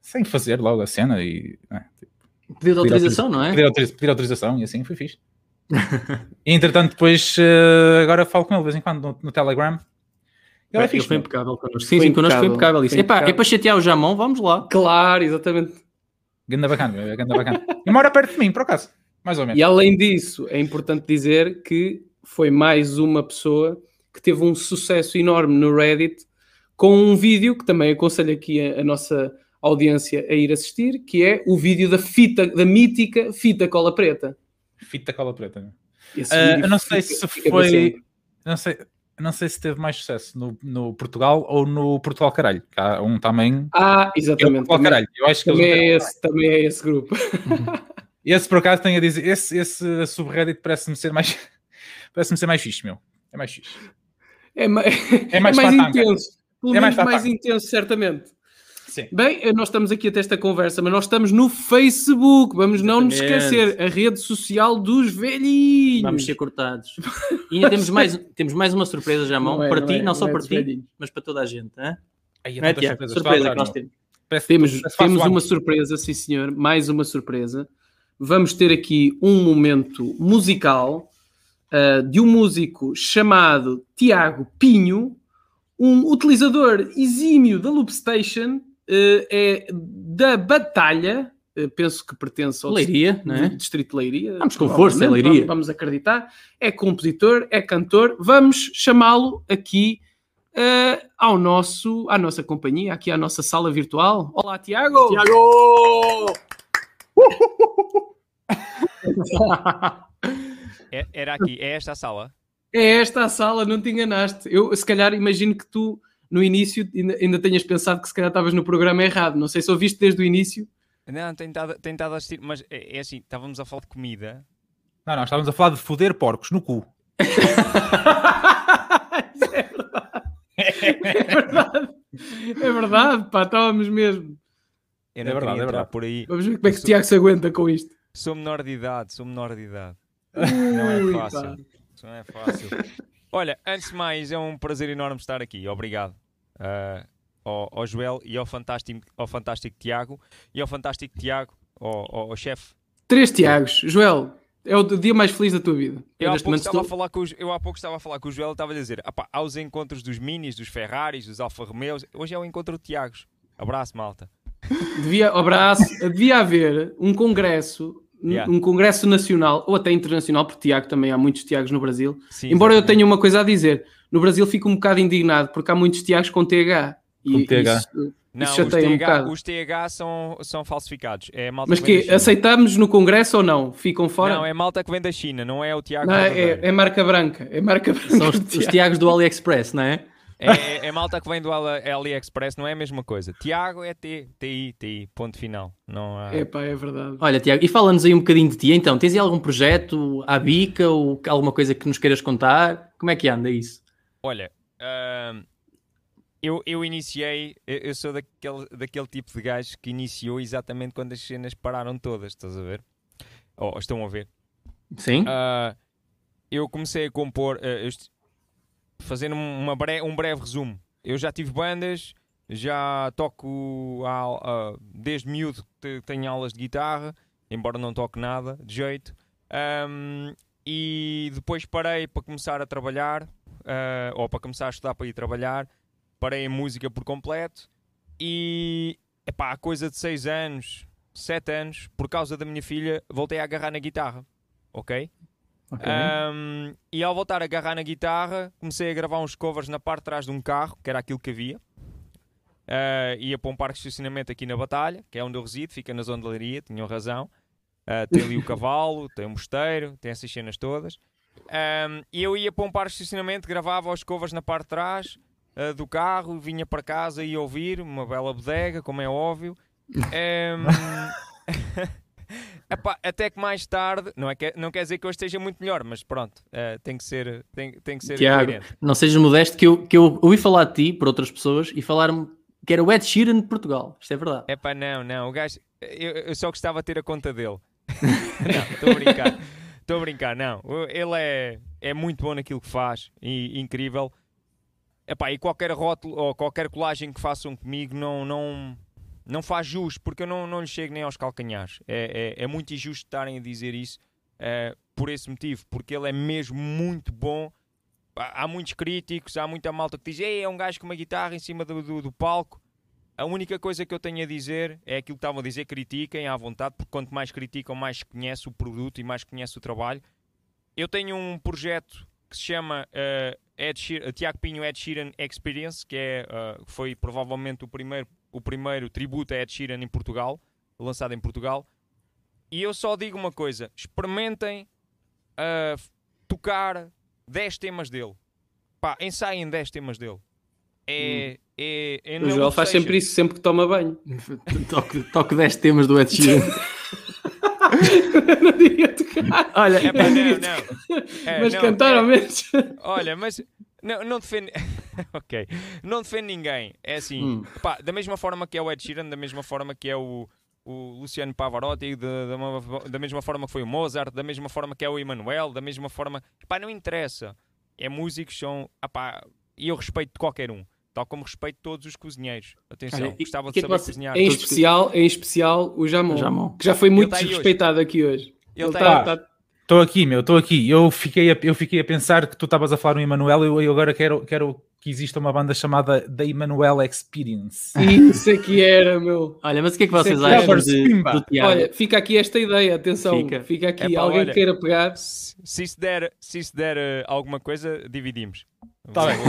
sem fazer logo a cena e né, Pedido de autorização, não é? pedir, autoriza- pedir autorização e assim, foi fixe. e entretanto depois, eh, agora falo com ele de vez em quando no, no Telegram. Ele é Ele fixe, foi impecável connosco. Sim, Foi sim, connosco foi impecável, isso. foi Epá, é impecável. para chatear o Jamão, vamos lá. Claro, exatamente. Ganda bacana, é ganda bacana. E mora perto de mim, por acaso, mais ou menos. E além disso, é importante dizer que foi mais uma pessoa que teve um sucesso enorme no Reddit com um vídeo que também aconselho aqui a, a nossa audiência a ir assistir, que é o vídeo da fita, da mítica fita cola preta. Fita cola preta. vídeo eu não sei fica- se fica foi. Não sei. não sei se teve mais sucesso no, no Portugal ou no Portugal Caralho. que Há um também. Ah, É exatamente. Portugal Também, Caralho. Eu acho que também, é esse, também é esse grupo. esse por acaso tenho a dizer. Esse, esse subreddit parece-me ser mais. parece-me ser mais fixe, meu. É mais fixe. É, ma- É é mais mais, patanga. intenso. Pelo É mais menos mais patanga. intenso, certamente. Sim. Bem, eh, nós estamos aqui até esta conversa, mas nós estamos no Facebook. Vamos não nos Exatamente. esquecer. A rede social dos velhinhos. Vamos ser cortados. E ainda temos mais, temos mais uma surpresa já à mão. Não é, para não ti, é, não só não é para ti, mas para toda a gente. Hã? Aí, Não é, Tiago? Surpresa que nós temos. Parece- Temos, temos uma surpresa, sim senhor, mais uma surpresa. Vamos ter aqui um momento musical ah, de um músico chamado Tiago Pinho, um utilizador exímio da Loopstation, é da Batalha, eh, penso que pertence ao Leiria, não é? Distrito de Leiria. Vamos com força, é Leiria. Vamos, vamos acreditar. É compositor, é cantor. Vamos chamá-lo aqui eh, ao nosso, à nossa companhia, aqui à nossa sala virtual. Olá, Tiago! Tiago! É- era aqui, é esta a sala? É esta a sala, não te enganaste. Eu, se calhar, imagino que tu, no início, ainda, ainda tenhas pensado que se calhar estavas no programa errado. Não sei se ouviste desde o início. Não, tenho estado, tenho estado a assistir, mas é, é assim, estávamos a falar de comida. Não, não, estávamos a falar de foder porcos no cu. é verdade. É verdade. É verdade, pá, estávamos mesmo. Não É verdade, é verdade. por aí. Vamos ver como é que o Tiago se aguenta com isto. Sou menor de idade, sou menor de idade. Ui, é pá. fácil. Não é fácil. Olha, antes de mais, é um prazer enorme estar aqui. Obrigado. ah, ao, ao Joel e ao fantástico, ao fantástico Tiago e ao fantástico Tiago, ao, ao, ao chefe. Três Tiagos. Joel, é o dia mais feliz da tua vida. Eu há, pouco estava a estou- falar com os, eu há pouco estava a falar com o Joel e estava a dizer: "Apá, há os encontros dos Minis, dos Ferraris, dos Alfa Romeos. Hoje é o encontro de Tiagos. Abraço, malta. Devia, abraço, devia haver um congresso, Yeah. um congresso nacional ou até internacional, porque Tiago também há muitos Tiagos no Brasil. Sim, Embora eu exatamente. tenha uma coisa a dizer, no Brasil fico um bocado indignado porque há muitos Tiagos com TH. E Com TH. Isso, Não, isso os um TH, bocado. os TH são, são falsificados. É a malta Mas que que aceitamos no congresso ou não? Ficam fora? Não, é malta que vem da China, não é o Tiago. Não, verdadeiro. é, é marca branca. É marca branca. São os, os Tiago. Tiagos do AliExpress, não é? É, é- é malta que vem do Ali- AliExpress, não é a mesma coisa. Tiago é T, TI, TI, ponto final. Não há... Epá, é verdade. Olha, Tiago, e fala-nos aí um bocadinho de ti então. Tens aí algum projeto à bica ou alguma coisa que nos queiras contar? Como é que anda isso? Olha, ahm, eu, eu iniciei, eu, sou daquele, daquele tipo de gajo que iniciou exatamente quando as cenas pararam todas, estás a ver? Ou estão a ver? Sim? Ah, eu comecei a compor, eu est- fazendo uma bre- um breve resumo. Eu já tive bandas, já toco ah, desde miúdo, te- tenho aulas de guitarra, embora não toque nada de jeito. Ahm, e depois parei para começar a trabalhar, ah, ou para começar a estudar para ir trabalhar. Parei a música por completo e epá, há coisa de 6 anos, 7 anos, por causa da minha filha, voltei a agarrar na guitarra. Ok? Um, e ao voltar a agarrar na guitarra, comecei a gravar uns covers na parte de trás de um carro, que era aquilo que havia. Uh, ia para um parque de estacionamento aqui na Batalha, que é onde eu resido, fica na zona de Leiria, tinham razão. Uh, tem ali o cavalo, tem o mosteiro, tem essas cenas todas. Um, e eu ia para um parque de estacionamento, gravava os covers na parte de trás uh, do carro, vinha para casa e ouvir, uma bela bodega, como é óbvio. Um, epá, até que mais tarde, não, é que, não quer dizer que eu esteja muito melhor, mas pronto, uh, tem que ser, tem, tem que ser Tiago, coerente. não sejas modesto que eu, que eu ouvi falar de ti por outras pessoas e falaram-me que era o Ed Sheeran de Portugal. Isto é verdade. Epá, não, não, o gajo, eu, eu só gostava de ter a conta dele. não, estou a brincar. Estou a brincar, não. Ele é, é muito bom naquilo que faz e incrível. Epá, e qualquer rótulo ou qualquer colagem que façam comigo não, não, não faz jus, porque eu não, não lhe chego nem aos calcanhares. É, é, é muito injusto estarem a dizer isso eh, por esse motivo, porque ele é mesmo muito bom. Há há muitos críticos, há muita malta que diz Ei, é um gajo com uma guitarra em cima do, do, do palco. A única coisa que eu tenho a dizer é aquilo que estavam a dizer, critiquem à vontade, porque quanto mais criticam, mais conhece o produto e mais conhece o trabalho. Eu tenho um projeto que se chama eh, Ed Tiago Pinho Ed Sheeran Experience, que é, eh, foi provavelmente o primeiro, o primeiro tributo a Ed Sheeran em Portugal, lançado em Portugal. E eu só digo uma coisa: experimentem eh, tocar 10 temas dele. pá, ensaiem 10 temas dele. É, é, é O Joel faz sempre isso, sempre que toma banho. Toque, toque 10 temas do Ed Sheeran. não diria tocar. Olha, É pá, não, não. É, Mas não, cantar é- ao menos. Olha, mas não, não defende. ok. Não defende ninguém. É assim. Hum. pá, da mesma forma que é o Ed Sheeran, da mesma forma que é o, o Luciano Pavarotti, da, da, da mesma forma que foi o Mozart, da mesma forma que é o Emanuel, da mesma forma. Pá, não interessa. É músicos, são. E eu respeito qualquer um. Tal como respeito todos os cozinheiros. Atenção, Olha, gostava de que é saber você- cozinhar. Em especial, em especial o Jamon, O Jamon. que já foi muito tá aí hoje. desrespeitado aqui hoje. Ele tá tá- aí. Estou aqui, meu, estou aqui. Eu fiquei, a, eu fiquei a pensar que tu estavas a falar no Emanuel e eu, eu agora quero, quero que exista uma banda chamada The Emanuel Experience. Isso aqui era, meu. olha, mas o que é que vocês Isso é que acham é de, do Tiago? Olha, fica aqui esta ideia, atenção. Fica. Fica, aqui. Epá, Alguém olha. queira pegar. Se, se isso der, se isso der eh, alguma coisa, dividimos. Tá bem.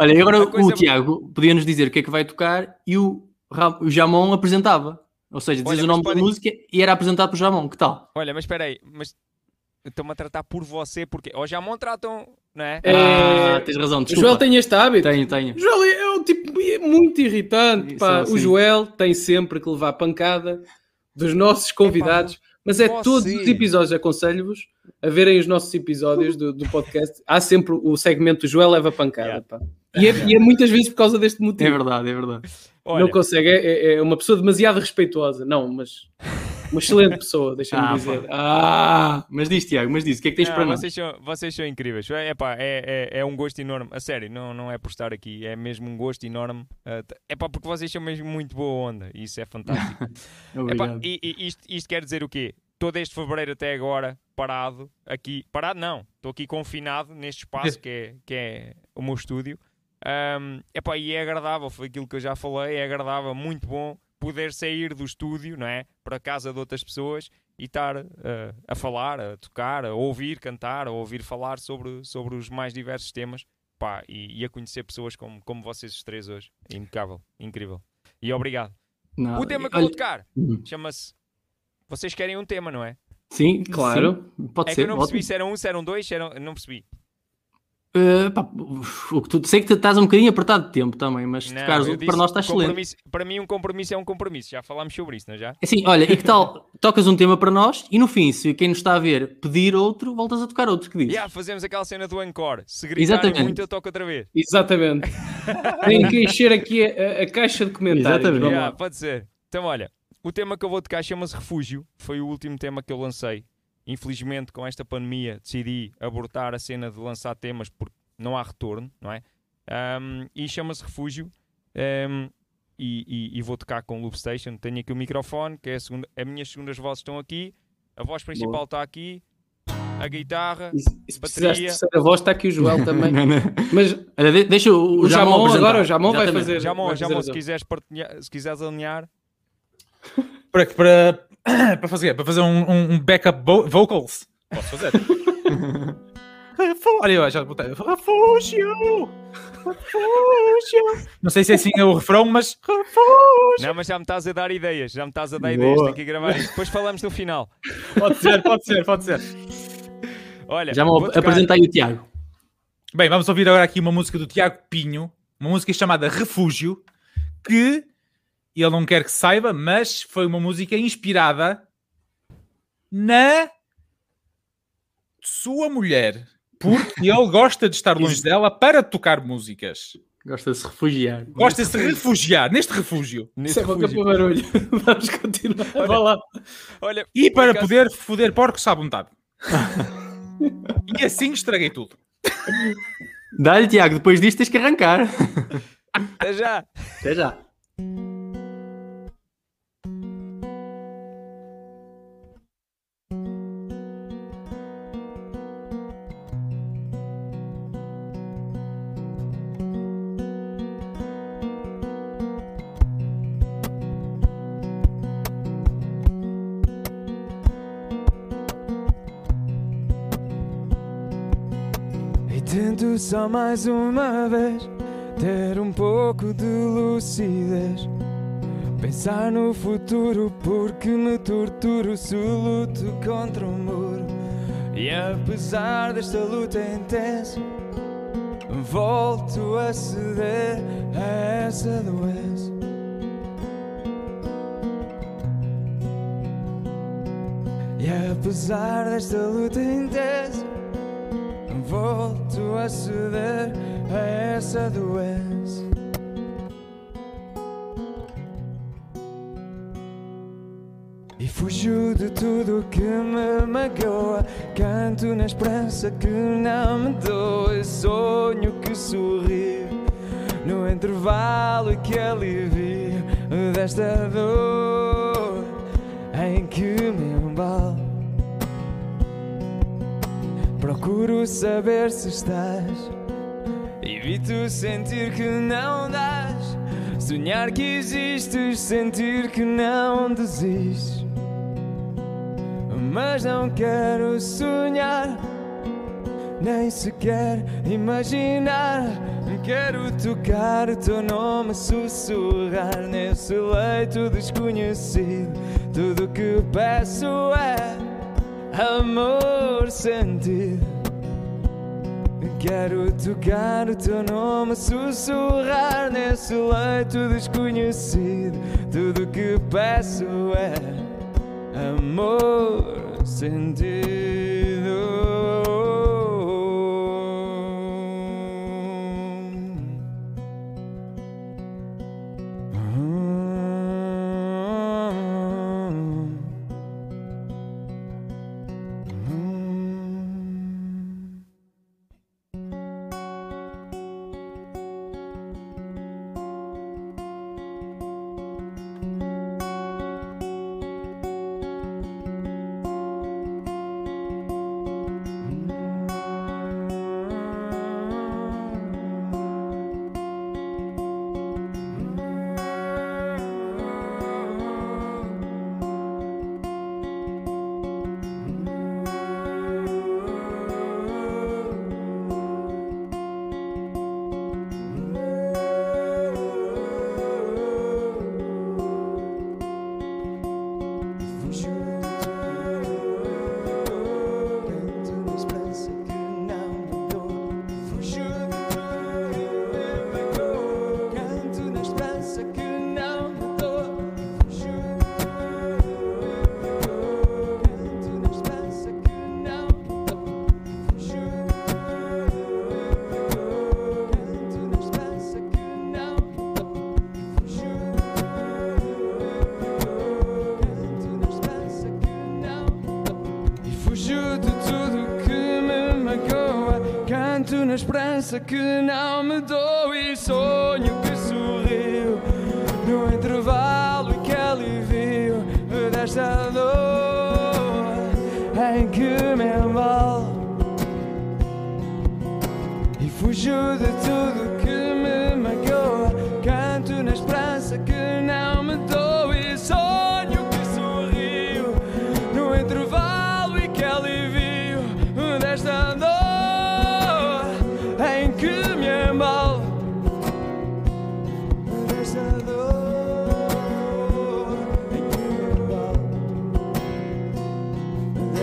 Olha, e agora o Tiago podia-nos dizer o que é que vai tocar e o, o Jamon apresentava. Ou seja, diz Olha, o nome podem- da música e era apresentado por Jamon. Que tal? Olha, mas espera aí, mas estão-me a tratar por você porque ou já me tratam, não é? É, Ah, tens razão, o desculpa. Joel tem este hábito. Tenho, tenho. O Joel é um tipo muito irritante. Isso, pá. sim. O Joel tem sempre que levar pancada dos nossos convidados. Mas é você. todos os episódios, aconselho-vos a verem os nossos episódios do, do podcast. Há sempre o segmento Joel leva pancada. Yeah. Pá. E, é, e é muitas vezes por causa deste É motivo. verdade, é verdade. Olha, Não consegue, é, é- é uma pessoa demasiado respeitosa. Não, mas uma excelente pessoa, deixa-me Ah, dizer. pá. Ah, Mas diz, Tiago, mas diz, o que é que tens não, para nós? vocês, são, vocês são incríveis. É, pá, é, é, é um gosto enorme. A sério, não, não é por estar aqui, é mesmo um gosto enorme. É pá, porque vocês são mesmo muito boa onda. Isso é fantástico. Obrigado. e, e isto, isto quer dizer o quê? Todo este fevereiro até agora, parado, aqui, parado não, estou aqui confinado neste espaço que é, que é o meu estúdio. Um, epá, e é agradável, foi aquilo que eu já falei, é agradável, muito bom poder sair do estúdio, não é? Para a casa de outras pessoas e estar uh, a falar, a tocar, a ouvir cantar, a ouvir falar sobre, sobre os mais diversos temas pá, e, e a conhecer pessoas como, como vocês os três hoje. Impecável, incrível. E obrigado. Não, o tema que eu vou tocar Hum. chama-se Vocês querem um tema, não é? Sim, Claro. sim, pode É que ser. eu não percebi ótimo. se eram um, se eram dois, se eram... não percebi. Uh, pá, o que tu sei que tu estás um bocadinho apertado de tempo também, mas Não, tocares outro, disse para nós está excelente. Para mim, um compromisso é um compromisso. Já falámos sobre isso, não é já? Assim, olha, e que tal? Tocas um tema para nós e no fim, se quem nos está a ver pedir outro, voltas a tocar outro que diz. Yeah, fazemos aquela cena do encore. Se gritarem Exatamente. muito, eu toco outra vez. Exatamente. Tem que encher aqui a, a caixa de comentários. Exatamente. Yeah, pode ser. Então, olha, o tema que eu vou tocar chama-se Refúgio. Foi o último tema que eu lancei. Infelizmente, com esta pandemia, decidi abortar a cena de lançar temas porque não há retorno, não é? Um, e chama-se Refúgio. Um, e, e- e vou tocar com o Loop Station. Tenho aqui o microfone, que é a segunda. As minhas segundas vozes estão aqui. A voz principal está aqui. A guitarra. E se- e se precisares de Bateria. terceira voz, está aqui o Joel também. Mas Olha, de- deixa o, o Jamon apresentar. agora, o Jamon vai fazer. Jamon, vai fazer Jamon, se quiseres, partilhar, se quiseres alinhar. Para, para, para fazer, para fazer um, um- um backup vo- vocals. Posso fazer? Olha, eu já botei. Refúgio! Refúgio! Não sei se é assim é o refrão, mas. Refúgio! Não, mas já me estás a dar ideias. Já me estás a dar Boa. ideias. Tenho que gravar isto. Depois falamos no final. Pode ser, pode ser, pode ser. Olha, Já vou me tocar- aí o Tiago. Bem, vamos ouvir agora aqui uma música do Tiago Pinho, uma música chamada Refúgio, que ele não quer que saiba, mas foi uma música inspirada na sua mulher, porque ele gosta de estar longe dela para tocar músicas. Gosta de se refugiar. Gosta de se refugiar neste refúgio. neste Isso é refúgio. para barulho. Vamos continuar. Vá lá. Olha, E para acaso- poder foder porcos à vontade. e assim estraguei tudo. Dá-lhe, Tiago, depois disto tens que arrancar. Até já. Até já. Tento só mais uma vez ter um pouco de lucidez. Pensar no futuro porque me torturo se luto contra o muro. E apesar desta luta intensa, volto a ceder a essa doença. E apesar desta luta intensa, volto a ceder a essa doença. E fujo de tudo que me magoa. Canto na esperança que não me doa. Sonho que sorri no intervalo que alivio desta dor em que me embalo. Procuro saber se estás. Evito sentir que não dás. Sonhar que existes, sentir que não desistes. Mas não quero sonhar, nem sequer imaginar. Quero tocar o teu nome, sussurrar nesse leito desconhecido. Tudo que peço é amor sentido. Quero tocar o teu nome, sussurrar nesse leito desconhecido. Tudo que peço é amor sentido. Esperança que não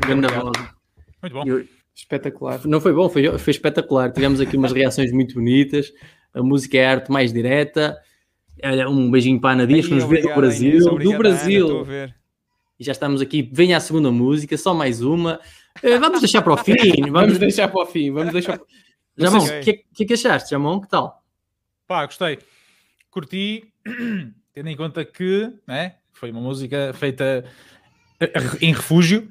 Grande voz. Muito bom. Eu- Espetacular. Não foi bom, foi, foi espetacular. Tivemos aqui umas reações muito bonitas. A música é a arte mais direta. Olha, Um beijinho para a Ana Dias, que nos vê do Brasil. Inês, do obrigado, Ana, Brasil. estou a ver. E já estamos aqui. Venha a segunda música, só mais uma. Eh, vamos deixar para o fim. Vamos Vamos deixar para o fim. Vamos deixar. Jamão, o sei. que, é- que é que achaste, Jamão? Que tal? Pá, gostei. Curti, tendo em conta que né, foi uma música feita eh, em refúgio.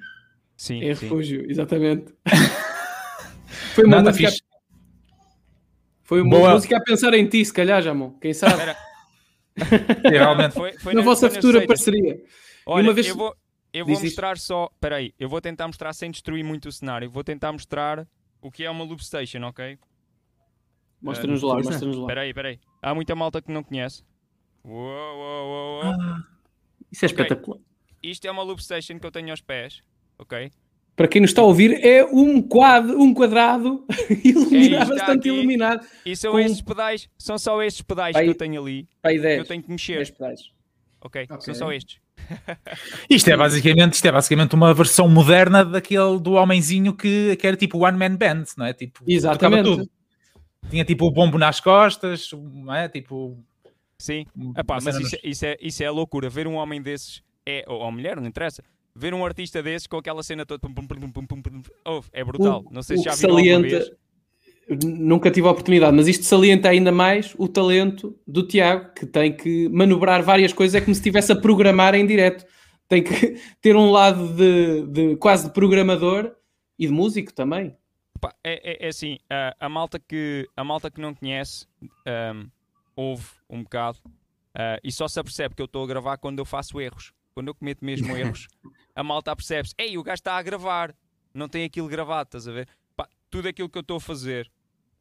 Sim, Em sim. refúgio, exatamente. Foi uma, Nada música, fixe. foi uma Boa. música a pensar em ti, se calhar, Jamon. Quem sabe? Realmente. Foi, foi Na vossa foi futura parceria. Olha, uma vez- eu, vou, Eu vou Diz isto. mostrar só. Espera aí, eu vou tentar mostrar sem destruir muito o cenário. Vou tentar mostrar o que é uma loop station, ok? Mostra-nos lá, Pois é. mostra-nos lá. Espera aí, espera aí. Há muita malta que não conhece. Uou, uou, uou, uou. Isso é Ok. espetacular. Isto é uma loop station que eu tenho aos pés, ok? Para quem nos está a ouvir, é um quadro, um quadrado iluminado, bastante aqui. iluminado. E são Com- estes pedais, são só estes pedais Aí. que eu tenho ali, Pai que 10. eu tenho que mexer, 10 pedais. ok? Ok. São só estes. Isto é basicamente, isto é basicamente uma versão moderna daquele do homenzinho que, que era tipo One Man Band, não é? Tipo, Exatamente. tudo. Tinha tipo o bombo nas costas, não é? Tipo. Sim. Epá, mas isso, nos- é- isso, é, isso é loucura. Ver um homem desses, é, ou, ou mulher, não interessa. Ver um artista desses com aquela cena toda. ouve, é brutal. O- não sei se já alguma vez. salienta, nunca tive a oportunidade, mas isto salienta ainda mais o talento do Tiago, que tem que manobrar várias coisas, é como se estivesse a programar em direto. Tem que ter um lado de, de quase de programador e de músico também. É, é- é assim, a, a malta que, a malta que não conhece ahm, ouve um bocado ah, e só se apercebe que eu estou a gravar quando eu faço erros. Quando eu cometo mesmo erros, a malta percebe-se: Ei, o gajo está a gravar, não tem aquilo gravado, estás a ver? Pá, tudo aquilo que eu estou a fazer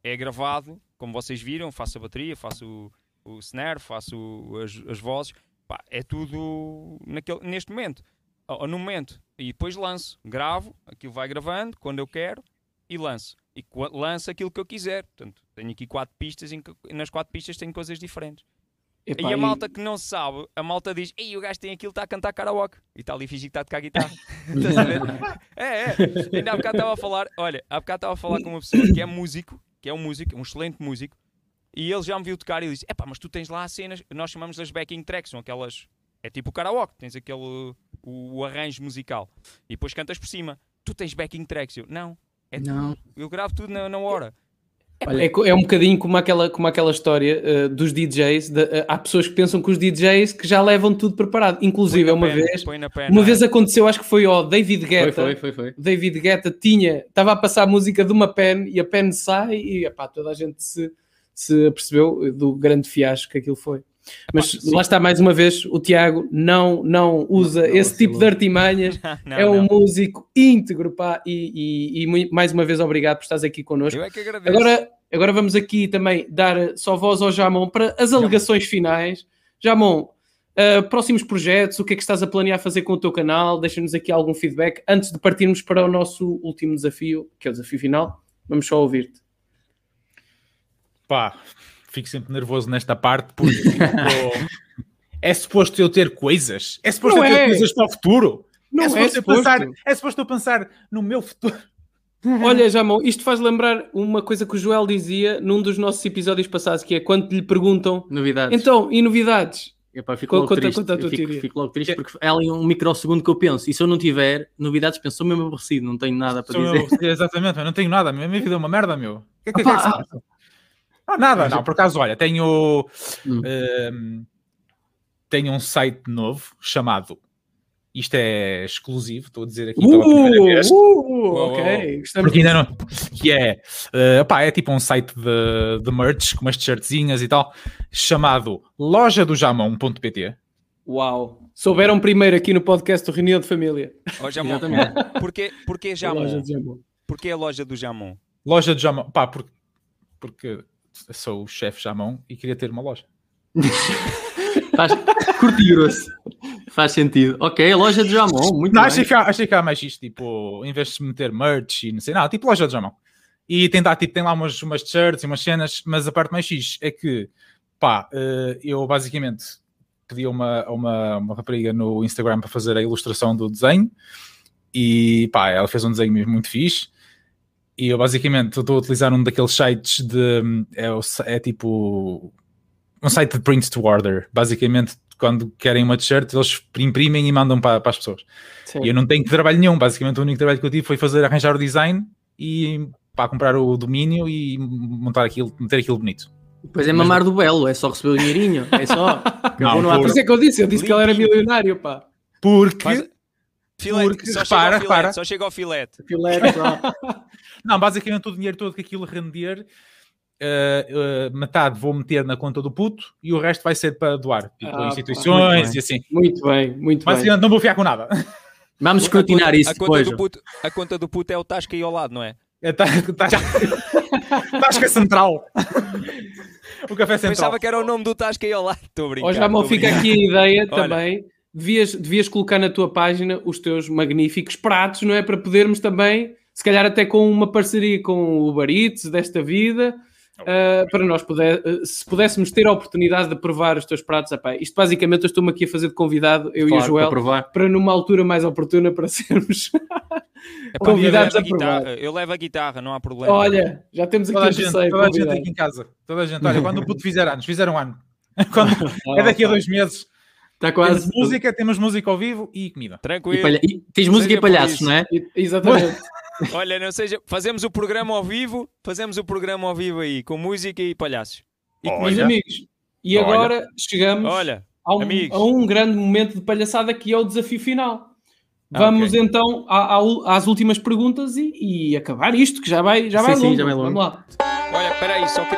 é gravado, como vocês viram, faço a bateria, faço o, o snare, faço o- as, as vozes, Pá, é tudo naquele, neste momento, ou, no momento, e depois lanço, gravo, aquilo vai gravando quando eu quero e lanço. E lanço aquilo que eu quiser. Portanto, tenho aqui quatro pistas, que- nas quatro pistas tenho coisas diferentes. Epá, e a malta que não sabe, a malta diz: Ei, o gajo tem aquilo, está a cantar karaoke. E está ali a fingir que está a tocar guitarra. Estás a ver? É, é. Ainda há bocado estava a falar, olha, há bocado estava a falar com uma pessoa que é músico, que é um músico, um excelente músico, e ele já me viu tocar e disse: Epá, mas tu tens lá cenas, nós chamamos das backing tracks, são aquelas. É tipo o karaoke, tens aquele. O, o arranjo musical. E depois cantas por cima. Tu tens backing tracks. Eu, não. É Não. Eu gravo tudo na, na hora. É, co- é um bocadinho como aquela, como aquela história eh, dos DJs. de- eh, há pessoas que pensam que os DJs que já levam tudo preparado. Inclusive, uma pena, vez, pena. uma vez aconteceu, acho que foi ao David Foi, Guetta. foi, foi, foi. O David Guetta tinha, estava a passar a música de uma pen e a pen sai e epá, toda a gente se, se apercebeu do grande fiasco que aquilo foi. Mas sim. lá está mais uma vez, o Tiago não, não usa Não, não esse tipo de artimanhas, Não, é um músico íntegro, pá, e, e- e mais uma vez obrigado por estares aqui connosco. Eu é que agradeço. Agora, agora vamos aqui também dar só voz ao Jamon para as alegações finais. Jamon, uh, próximos projetos, o que é que estás a planear fazer com o teu canal? Deixa-nos aqui algum feedback antes de partirmos para o nosso último desafio, que é o desafio final. Vamos só ouvir-te. Pá, fico sempre nervoso nesta parte porque tipo, é suposto eu ter coisas. É suposto Não eu ter é. coisas para o futuro. Não é, é suposto eu suposto. pensar, é suposto eu pensar no meu futuro. Olha, Jamon, isto faz lembrar uma coisa que o Joel dizia num dos nossos episódios passados, que é quando lhe perguntam Novidades. então, e novidades? Epá, fico, logo conta- triste. conta a tua Eu fico, fico logo triste porque é ali um microsegundo que eu penso. E se eu não tiver novidades, penso, sou mesmo aborrecido, não tenho nada para Sou dizer. eu, exatamente, não tenho nada. A minha vida é uma merda, meu. O que é que, Opa, que é que Não, nada, não. Por acaso, olha, tenho, Hum. ehm, tenho um site novo chamado. Isto é exclusivo, estou a dizer aqui pela primeira Uh, vez. uh, Uou, ok. Gostamos Porque ainda não. Que é. pá, é tipo um site de, de merch com umas t-shirtzinhas e tal, chamado lojadojamão.pt. Uau. Souberam primeiro aqui no podcast do Reunião de Família. Ó, Jamon, porquê, porquê Loja Jamon? de Jamon. Porquê a loja do Jamon? Loja de Jamão. Pá, porque, porque sou o chefe Jamão e queria ter uma loja. Faz e grosso. Faz sentido. Ok, loja de Jamon, muito Não, bem. achei que, há- achei que há mais isto, tipo, em vez de meter merch e não sei nada, tipo loja de Jamão. E tem, lá, tipo, tem lá umas, umas t-shirts e umas cenas, mas a parte mais fixe é que, pá, eh, eu basicamente pedi a uma, uma, uma rapariga no Instagram para fazer a ilustração do desenho e, pá, ela fez um desenho mesmo muito fixe. E eu basicamente estou a utilizar um daqueles sites de. É, o si- é tipo. Um site de print to order. Basicamente, quando querem uma t-shirt, eles imprimem e mandam para, para as pessoas. Sim. E eu não tenho trabalho nenhum. Basicamente, o único trabalho que eu tive foi fazer, arranjar o design e para comprar o domínio e montar aquilo, meter aquilo bonito. Depois é mamar do belo, é só receber o dinheirinho. É só. Não, não Por por- isso é que eu disse, eu disse que ele era milionário, pá. Porque. Filete, Porque, só, repara, chega ao filete repara. só chega ao filete. Filete. Não, basicamente o dinheiro todo que aquilo render, eh, eh, metade vou meter na conta do puto e o resto vai ser para doar, tipo, Ah, instituições muito e assim. Muito bem, muito bem. Basicamente não vou fiar com nada. Vamos escrutinar conta, isso a conta, depois. do puto, a conta do puto é o Tasca aí ao lado, não é? É, tá, Tasca Central. o Café Central. Pensava que era o nome do Tasca aí ao lado. Estou a brincar. Ó, já a fica aqui a ideia Olha. também. Devias, devias colocar na tua página os teus magníficos pratos, não é? Para podermos também, se calhar até com uma parceria com o Uber Eats desta vida, ah, para nós poder, ah, se pudéssemos ter a oportunidade de provar os teus pratos. Isto basicamente eu estou-me aqui a fazer de convidado, eu e o Claro, Joel, para para numa altura mais oportuna para sermos Epá, convidados eu a levo provar. guitarra, eu levo a guitarra, não há problema. Olha, já temos aqui Toda a gente, toda a gente aqui em casa. Toda a gente. Olha, quando o puto fizer anos, fizer um ano. Quando, é daqui a dois meses. Está Temos quase. música, temos música ao vivo e comida. E Tranquilo. palha- e tens música e palhaços, não é? E- Exatamente. Olha, não seja, fazemos o programa ao vivo, fazemos o programa ao vivo aí, com música e palhaços. E Olha. Meus comida. amigos, e Olha. agora chegamos Olha, a um, amigos. a um grande momento de palhaçada que é o desafio final. Ah, Vamos ok. então à- à- às últimas perguntas e, e acabar isto, que já vai, já Sim, vai sim, longo. já vai longo. Vamos lá. olha, espera aí, só que...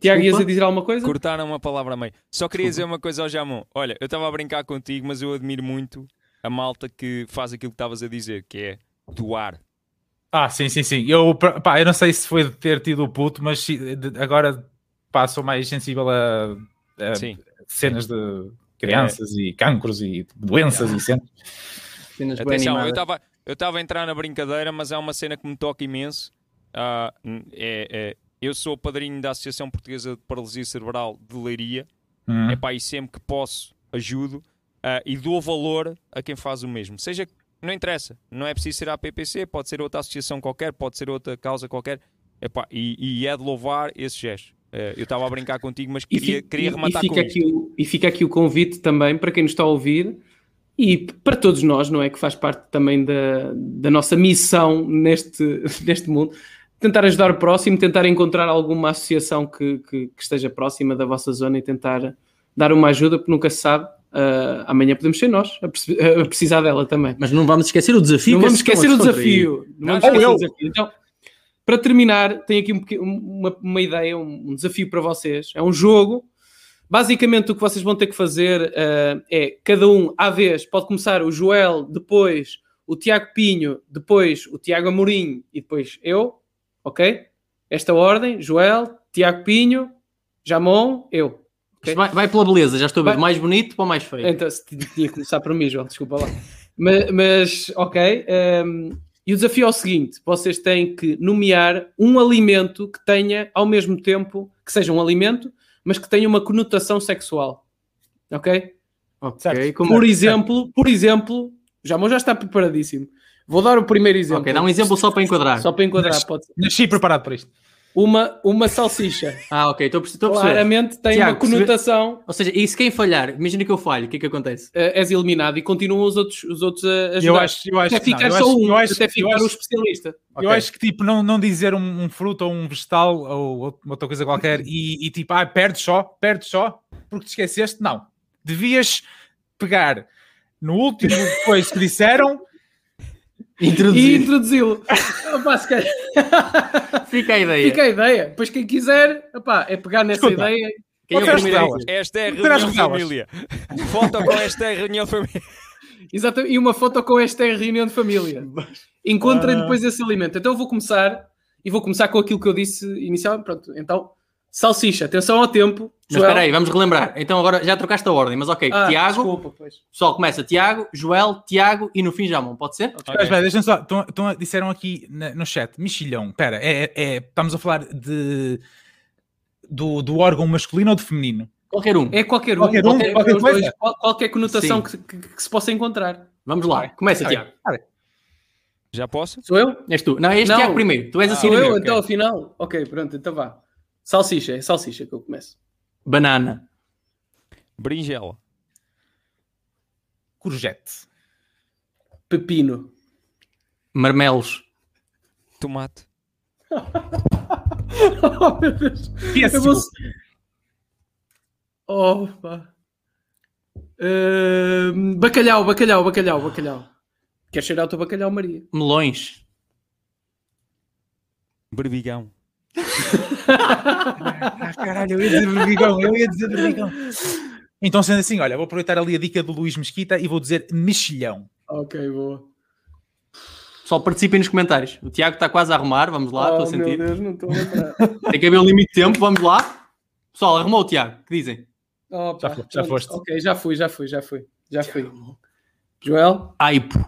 Tiago, ias Desculpa. a dizer alguma coisa? Cortaram uma palavra a meio. Só queria dizer uma coisa ao Jamon. Olha, eu estava a brincar contigo, mas eu admiro muito a malta que faz aquilo que estavas a dizer, que é doar. Ah, sim, sim, sim. Eu, pá, eu não sei se foi de ter tido o puto, mas agora pá, sou mais sensível a, a Sim. cenas de crianças e cancros e doenças e cenas. Cenas Atenção, eu estava eu estava a entrar na brincadeira, mas há uma cena que me toca imenso. Ah, é, é- eu sou o padrinho da Associação Portuguesa de Paralisia Cerebral de Leiria. Hum. Epá, e sempre que posso ajudo ah, e dou valor a quem faz o mesmo. Seja, não interessa, não é preciso ser a PPC, pode ser outra associação qualquer, pode ser outra causa qualquer. Epá, e, e é de louvar esse gesto. Eh, eu estava a brincar contigo, mas E, queria, fi- queria e- rematar e fica aqui o, e fica aqui o convite também para quem nos está a ouvir e para todos nós, não é? Que faz parte também da, da nossa missão neste, neste mundo. Tentar ajudar o próximo, tentar encontrar alguma associação que, que- que esteja próxima da vossa zona e tentar dar uma ajuda, porque nunca se sabe. ah, amanhã podemos ser nós a, precisar dela também. Mas não vamos esquecer o desafio. Não vamos esquecer o desafio. Não vamos esquecer eu. o desafio. Então, para terminar, tenho aqui um uma, uma ideia, um, um desafio para vocês. É um jogo. Basicamente, o que vocês vão ter que fazer eh, é cada um à vez. Pode começar o Joel, depois o Tiago Pinho, depois o Tiago Amorim e depois eu. Ok? Esta ordem: Joel, Tiago Pinho, Jamon, eu. Isto Vai, vai pela beleza, já estou a ver. Vai- mais bonito para o mais feio. Então, se tinha que começar por mim, João, desculpa lá. Mas, mas, ok. ehm, e o desafio é o seguinte: vocês têm que nomear um alimento que tenha, ao mesmo tempo, que seja um alimento, mas que tenha uma conotação sexual. Ok? Ok, como- Por exemplo, por exemplo, já já está preparadíssimo. Vou dar o primeiro exemplo. Ok, dá um exemplo só para enquadrar. Só para enquadrar, pode ser. Nasci preparado para isto. Uma, uma salsicha. Ah, ok, estou a perceber. Claramente tem Tiago, uma conotação. Ou seja, e se quem falhar, imagina que eu falho, o que é que acontece? eh, és eliminado e continuam os outros, os outros a ajudar. Eu acho, eu acho até ficar Eu só acho- um, eu acho- até ficar acho- o especialista. Eu acho que tipo, não, não dizer um, um fruto ou um vegetal ou out- outra coisa qualquer e, e, tipo, ah, perdes só, perdes só, porque te esqueceste, não. Devias pegar no último coisa que disseram E introduzi-lo. Fica a ideia. Fica a ideia. Pois quem quiser, opá, é pegar nessa Escuta. ideia. Quem é? Esta é a reunião família. Foto com esta é a reunião de família. Exatamente. E uma foto com esta é a reunião de família. Encontrem Ah. depois esse alimento. Então eu vou começar e vou começar com aquilo que eu disse inicialmente. Pronto, então, salsicha. Atenção ao tempo. Mas espera aí, vamos relembrar. Então agora já trocaste a ordem, mas ok. Ah, Tiago, Desculpa, pois. pessoal começa Tiago, Joel, Tiago e no fim Jamon, pode ser? Espera, espera, deixa-me só. Estão, estão, disseram aqui na- no chat, mexilhão. Espera, é, é- é- estamos a falar de, do, do órgão masculino ou do feminino? Qualquer um. É qualquer um. Qualquer um, qualquer os coisa? dois, qual- qualquer conotação que, que- que se possa encontrar. Vamos lá, começa Ok. Tiago. Já posso? Sou eu? És tu. Não, és Não. Tiago primeiro. Tu és assim Sou no eu, meu. então, afinal? Ok, pronto, então vá. Salsicha, é salsicha que eu começo. Banana, Berinjela. Courgette. Pepino. marmelos, Tomate. oh, meu Deus. Eu vou... Oh, pá. Ahm, bacalhau, bacalhau, bacalhau, bacalhau. Quer cheirar o teu bacalhau, Maria? melões, Berbigão. Ah, caralho, eu ia dizer berbigão, eu ia dizer berbigão. Então, sendo assim, olha, vou aproveitar ali a dica do Luís Mesquita e vou dizer mexilhão. Ok, boa. Pessoal, participem nos comentários. O Tiago está quase a arrumar, vamos lá, estou a oh, meu sentir. Deus, não estou a lembrar. Tem que haver um limite de tempo, vamos lá. Pessoal, arrumou o Tiago, que dizem? Opa, Já fo- já foste. Ok, já fui, já fui, já fui. Já fui. Joel? Aipo.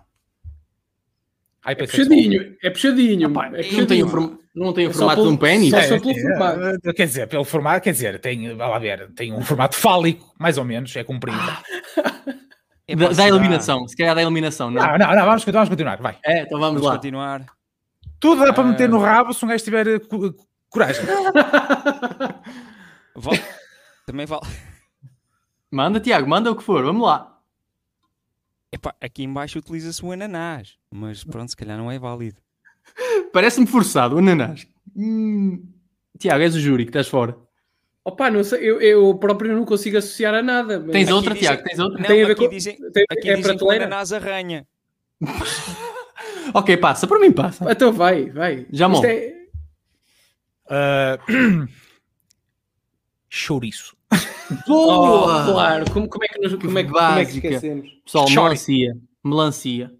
Ai, É que- puxadinho, é puxadinho. Epá, é não tem puxadinho. o, form- não tem o É formato de um pelo- pênis? só- É, só pelo é, formato. Quer dizer, pelo formato, quer dizer, tem, lá ver, tem um formato fálico, mais ou menos, é comprido. É Da, da será? eliminação, se calhar da eliminação, não? Não, não, não, vamos, continuar, vamos continuar, vai. É, então vamos Vamos lá. continuar. Tudo dá para meter Ah. no rabo se um gajo tiver co- coragem. Também vale. Manda, Tiago, manda o que for, vamos lá. Epá, aqui em baixo utiliza-se o ananás, mas pronto, se calhar não é válido. Parece-me forçado, o ananás. Hum. Tiago, és o júri que estás fora. Opa, não sei, eu, eu próprio não consigo associar a nada. mas- Tens Aqui outra, dizem- Tiago? Tens outra? Não, Tem a ver aqui com- dizem, tem- aqui é dizem que o ananás arranha. Ok, passa, para mim passa. Então vai, vai. Já Isto bom. é- Uh, chouriço. Oh, claro, como, como é que, nos, como, é que, como é que esquecemos? Pessoal, melancia. Melancia.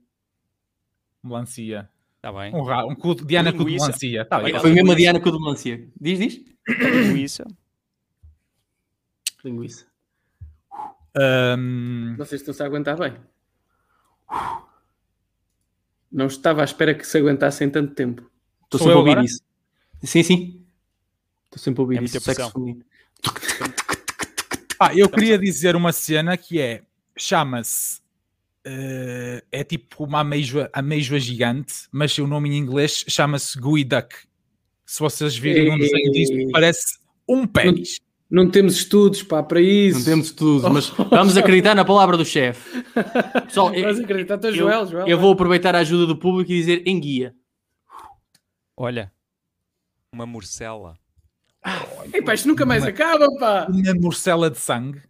Melancia. Está bem. Um, um cu de Diana melancia. Tá, igual. Foi mesmo a. Diana com o de melancia. Diz, diz? Linguiça. Linguiça. Um, Vocês estão-se a aguentar bem. Não estava à espera que se aguentassem tanto tempo. Estou Sou sempre a ouvir agora? isso. Sim, sim. Estou sempre a ouvir É isso. Sexo feminino. ah, eu queria dizer uma cena que é, chama-se, uh, é tipo uma ameijoa, ameijoa gigante, mas o nome em inglês chama-se Gooey Duck. Se vocês virem um desenho disso, parece um pênis. Não temos estudos pá, para isso. Não temos tudo, mas vamos acreditar na palavra do chefe. Pessoal, eu, Vais acreditar, então, eu- Joel, Joel. eu vou aproveitar a ajuda do público e dizer enguia. Olha, uma morcela. Epá, isto nunca mais acaba, pá. Uma morcela de sangue.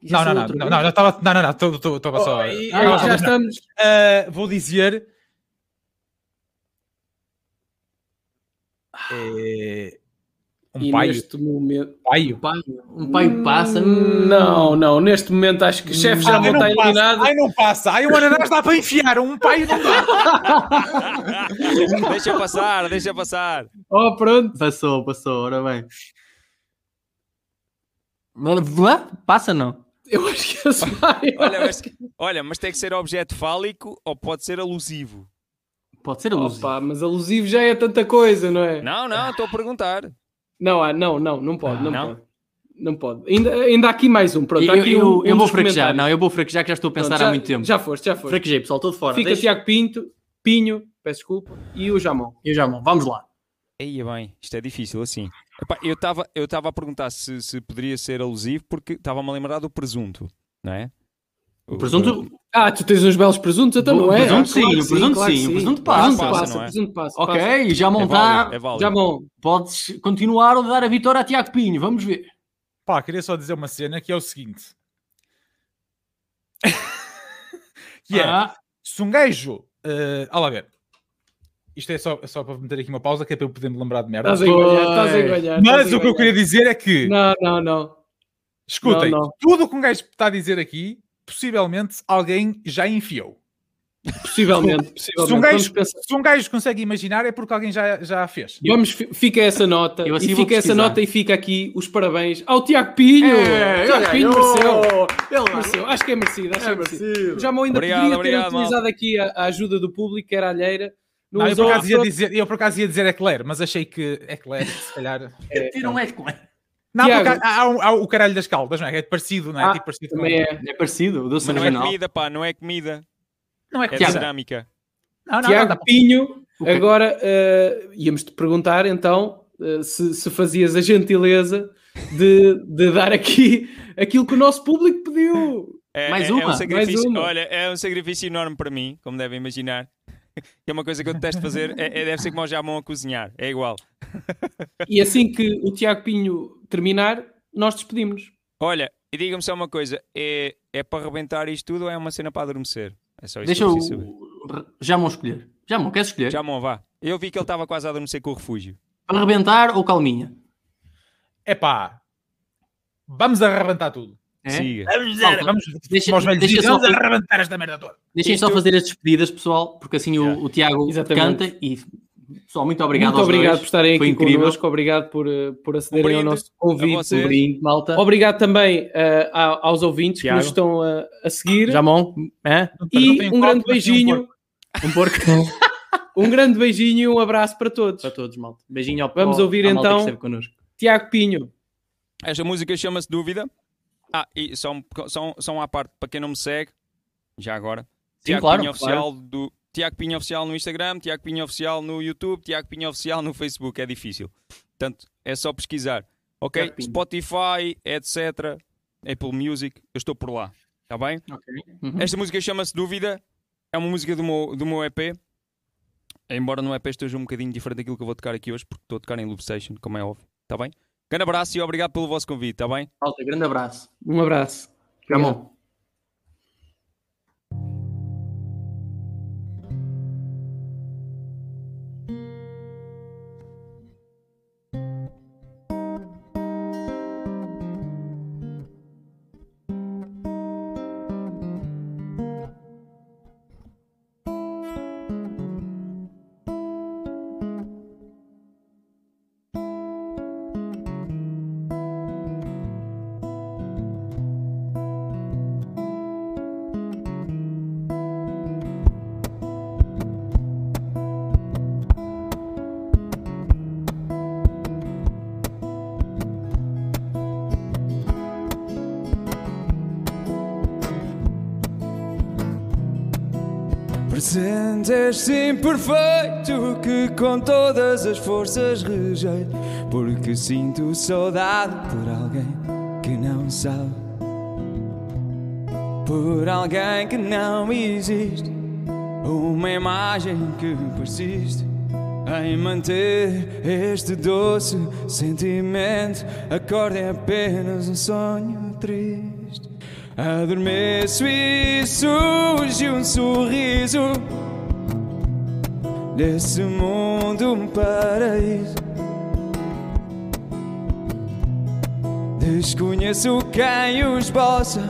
Não, não, não, não, não, não, estava, não, não, não, estou- estou- estava só. Oh, e- Ah, já não. estamos. Uh, vou dizer. É, um E paio. neste momento. paio. Pai, um pai passa. Não, não, neste momento acho que o chefe já não está não eliminado. Ai, não passa. Ai, o ananás dá para enfiar. Um paio não dá. deixa passar, deixa passar. Oh, pronto. Passou, passou, ora bem. Passa não? Eu acho que esse vai. Olha mas, olha, mas tem que ser objeto fálico ou pode ser alusivo? Pode ser alusivo. Opa, mas alusivo já é tanta coisa, não é? Não, não, estou a perguntar. Não, ah, não, não, não pode, não, Não? pode. Não pode. Ainda, ainda há aqui mais um. Pronto, eu, há aqui eu, um, um eu vou fraquejar, não, eu vou fraquejar que já estou a pensar Pronto, há já- muito tempo. Já foste, já foste. Fraquejei, pessoal, estou de fora. Fica Deixa- Tiago Pinto, Pinho, peço desculpa, e o Jamon. Eu já vou, vamos lá. Aí bem, isto é difícil assim. Epá, eu estava eu estava a perguntar se, se poderia ser alusivo porque estava-me a lembrar do presunto, não é? O presunto, Ah, tu tens uns belos presuntos, então O não é? presunto Ah, sim, claro que o presunto claro sim, o presunto O passa. presunto Passa, passa, é? presunto passa. passa. ok, já É montar. válido, é válido. Podes continuar ou dar a vitória a Tiago Pinho, vamos ver. Pá, queria só dizer uma cena que é o seguinte. que é, Ah, se um gajo... Uh, olha lá ver. Isto é só, é só para meter aqui uma pausa que é para eu poder me lembrar de merda. estás a enganhar, estás a enganhar. Mas o que eu queria dizer é que, Não, não, não. escutem, Não, não. tudo o que um gajo está a dizer aqui, possivelmente alguém já enfiou. Possivelmente, Se possivelmente. um, Vamos, gajo, se um gajo consegue imaginar é porque alguém já, já a fez. Vamos, fi- fica essa nota. Eu assim e fica essa nota e fica aqui os parabéns ao Tiago Pinho. É, Tiago ele Pinho mereceu. Ele mereceu. Acho que é merecido. Acho que é merecido. merecido. O Jamon ainda Obrigado, poderia obrigado, ter utilizado aqui a, a ajuda do público, que era alheira. Não, Não, eu, por acaso ia dizer, eu por acaso ia dizer Eclair, mas achei que Eclair, se calhar. Tira um eco. Não, Tiago. há, há o- há o caralho das caldas, não é? É parecido, não é? Ah, tipo parecido com- Também é. É parecido, o doce Mas não é comida, pá, não é comida. Não é É comida. dinâmica. Não, não, não, Tiago para- Pinho, Ok. agora eh, íamos-te perguntar então eh, se, se fazias a gentileza de, de dar aqui aquilo que o nosso público pediu. É, Mais é- é uma, um sacrifício, uma. Olha, é um sacrifício enorme para mim, como devem imaginar. Que é uma coisa que eu detesto fazer. É, é- deve ser como o Jamon a cozinhar. É igual. E assim que o Tiago Pinho terminar, nós despedimos. Olha, e diga-me só uma coisa: é, é para arrebentar isto tudo ou é uma cena para adormecer? É só isso Deixa que eu o. preciso saber. Jamon escolher. Jamon, queres escolher? Jamon, vá. Eu vi que ele estava quase a adormecer com o refúgio. Para arrebentar ou calminha? É pá. Vamos arrebentar tudo. É? Siga. Vamos, vamos, deixa- velhos deixa só vamos fazer- arrebentar esta merda toda. Deixem só Isto- fazer as despedidas, pessoal, porque assim o, Yeah. o Tiago Exatamente. canta e pessoal, muito obrigado Muito aos obrigado dois. por estarem Foi aqui incrível. connosco, obrigado por, eh, por acederem ao brinde nosso convite. Um brinde, malta. Obrigado também eh, a- aos ouvintes Tiago. que nos estão a, a seguir. Jamon, é? E tem um grande tem um beijinho, porco. Um porco um grande beijinho e um abraço para todos. para todos, malta. Beijinho ao Vamos ao- ouvir então. Tiago Pinho, Esta música chama-se Dúvida. Ah, e só um, só, só uma parte para quem não me segue, já agora. Sim, Tiago claro, Pinho Oficial do Tiago Pinho Oficial no Instagram, Tiago Pinho Oficial no YouTube, Tiago Pinho Oficial no Facebook. É difícil. Portanto, é só pesquisar. Ok? Spotify, etc. Apple Music, eu estou por lá. Está bem? Uhum. Esta música chama-se Dúvida. É uma música do meu, do meu EP. Embora no EP esteja um bocadinho diferente daquilo que eu vou tocar aqui hoje, porque estou a tocar em Loop Station, como é óbvio. Está bem? Grande abraço e obrigado pelo vosso convite, está bem? Malta, grande abraço. um abraço. Jamon. Presente este imperfeito que com todas as forças rejeito, porque sinto saudade por alguém que não sabe, por alguém que não existe, uma imagem que persiste em manter este doce sentimento. Acorde é apenas um sonho triste. Adormeço e surge um sorriso Nesse mundo um paraíso. Desconheço quem o esboça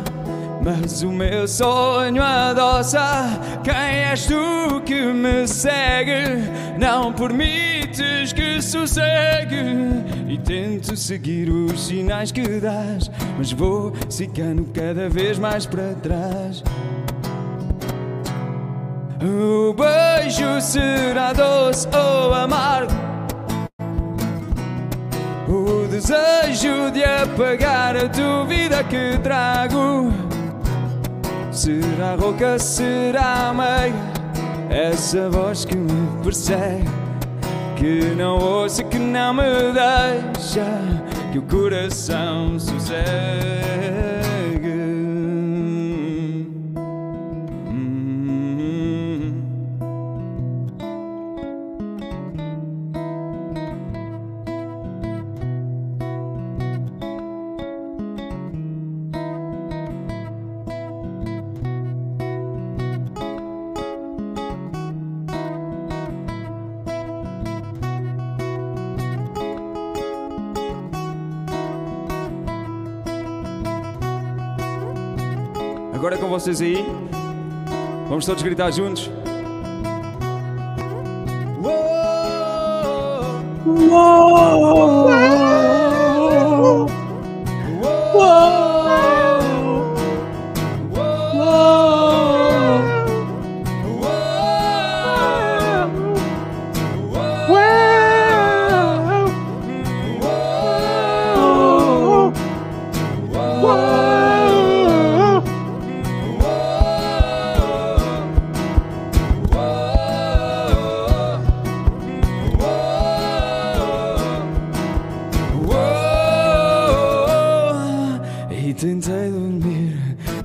Mas o meu sonho adoça. Quem és tu que me segue? Não permites que sossegue. E tento seguir os sinais que dás Mas vou ficando cada vez mais para trás O beijo será doce ou amargo? O desejo de apagar a dúvida que trago? Será rouca, será meiga Essa voz que me persegue Que não ouço, que não me deixa Que o coração sossegue com vocês aí. Vamos todos gritar juntos. E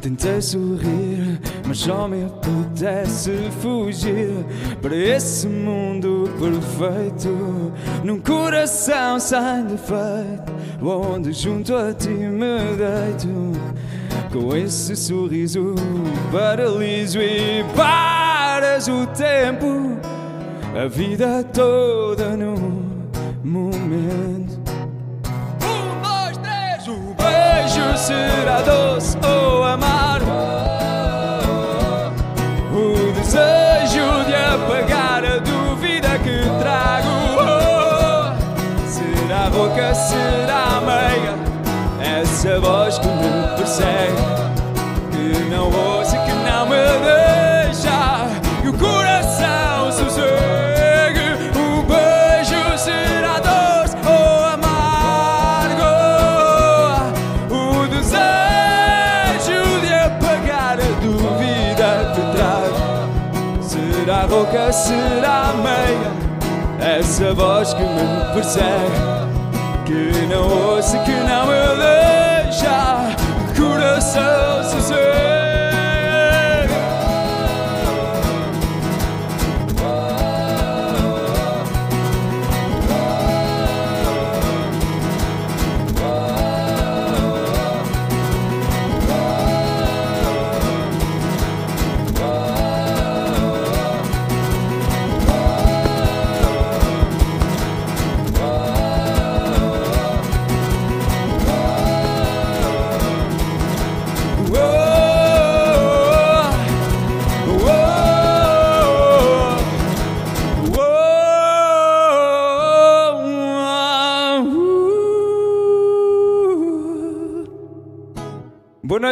tentei sorrir, mas só me apetece fugir para esse mundo perfeito, num coração sem defeito, onde junto a ti me deito, com esse sorriso paraliso e paras o tempo, a vida toda num momento. Será doce ou amargo. O desejo de apagar a dúvida que trago. Será boca, será meiga, essa voz que me persegue, Essa voz que me persegue Que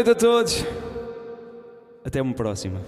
noite a todos. Até uma próxima.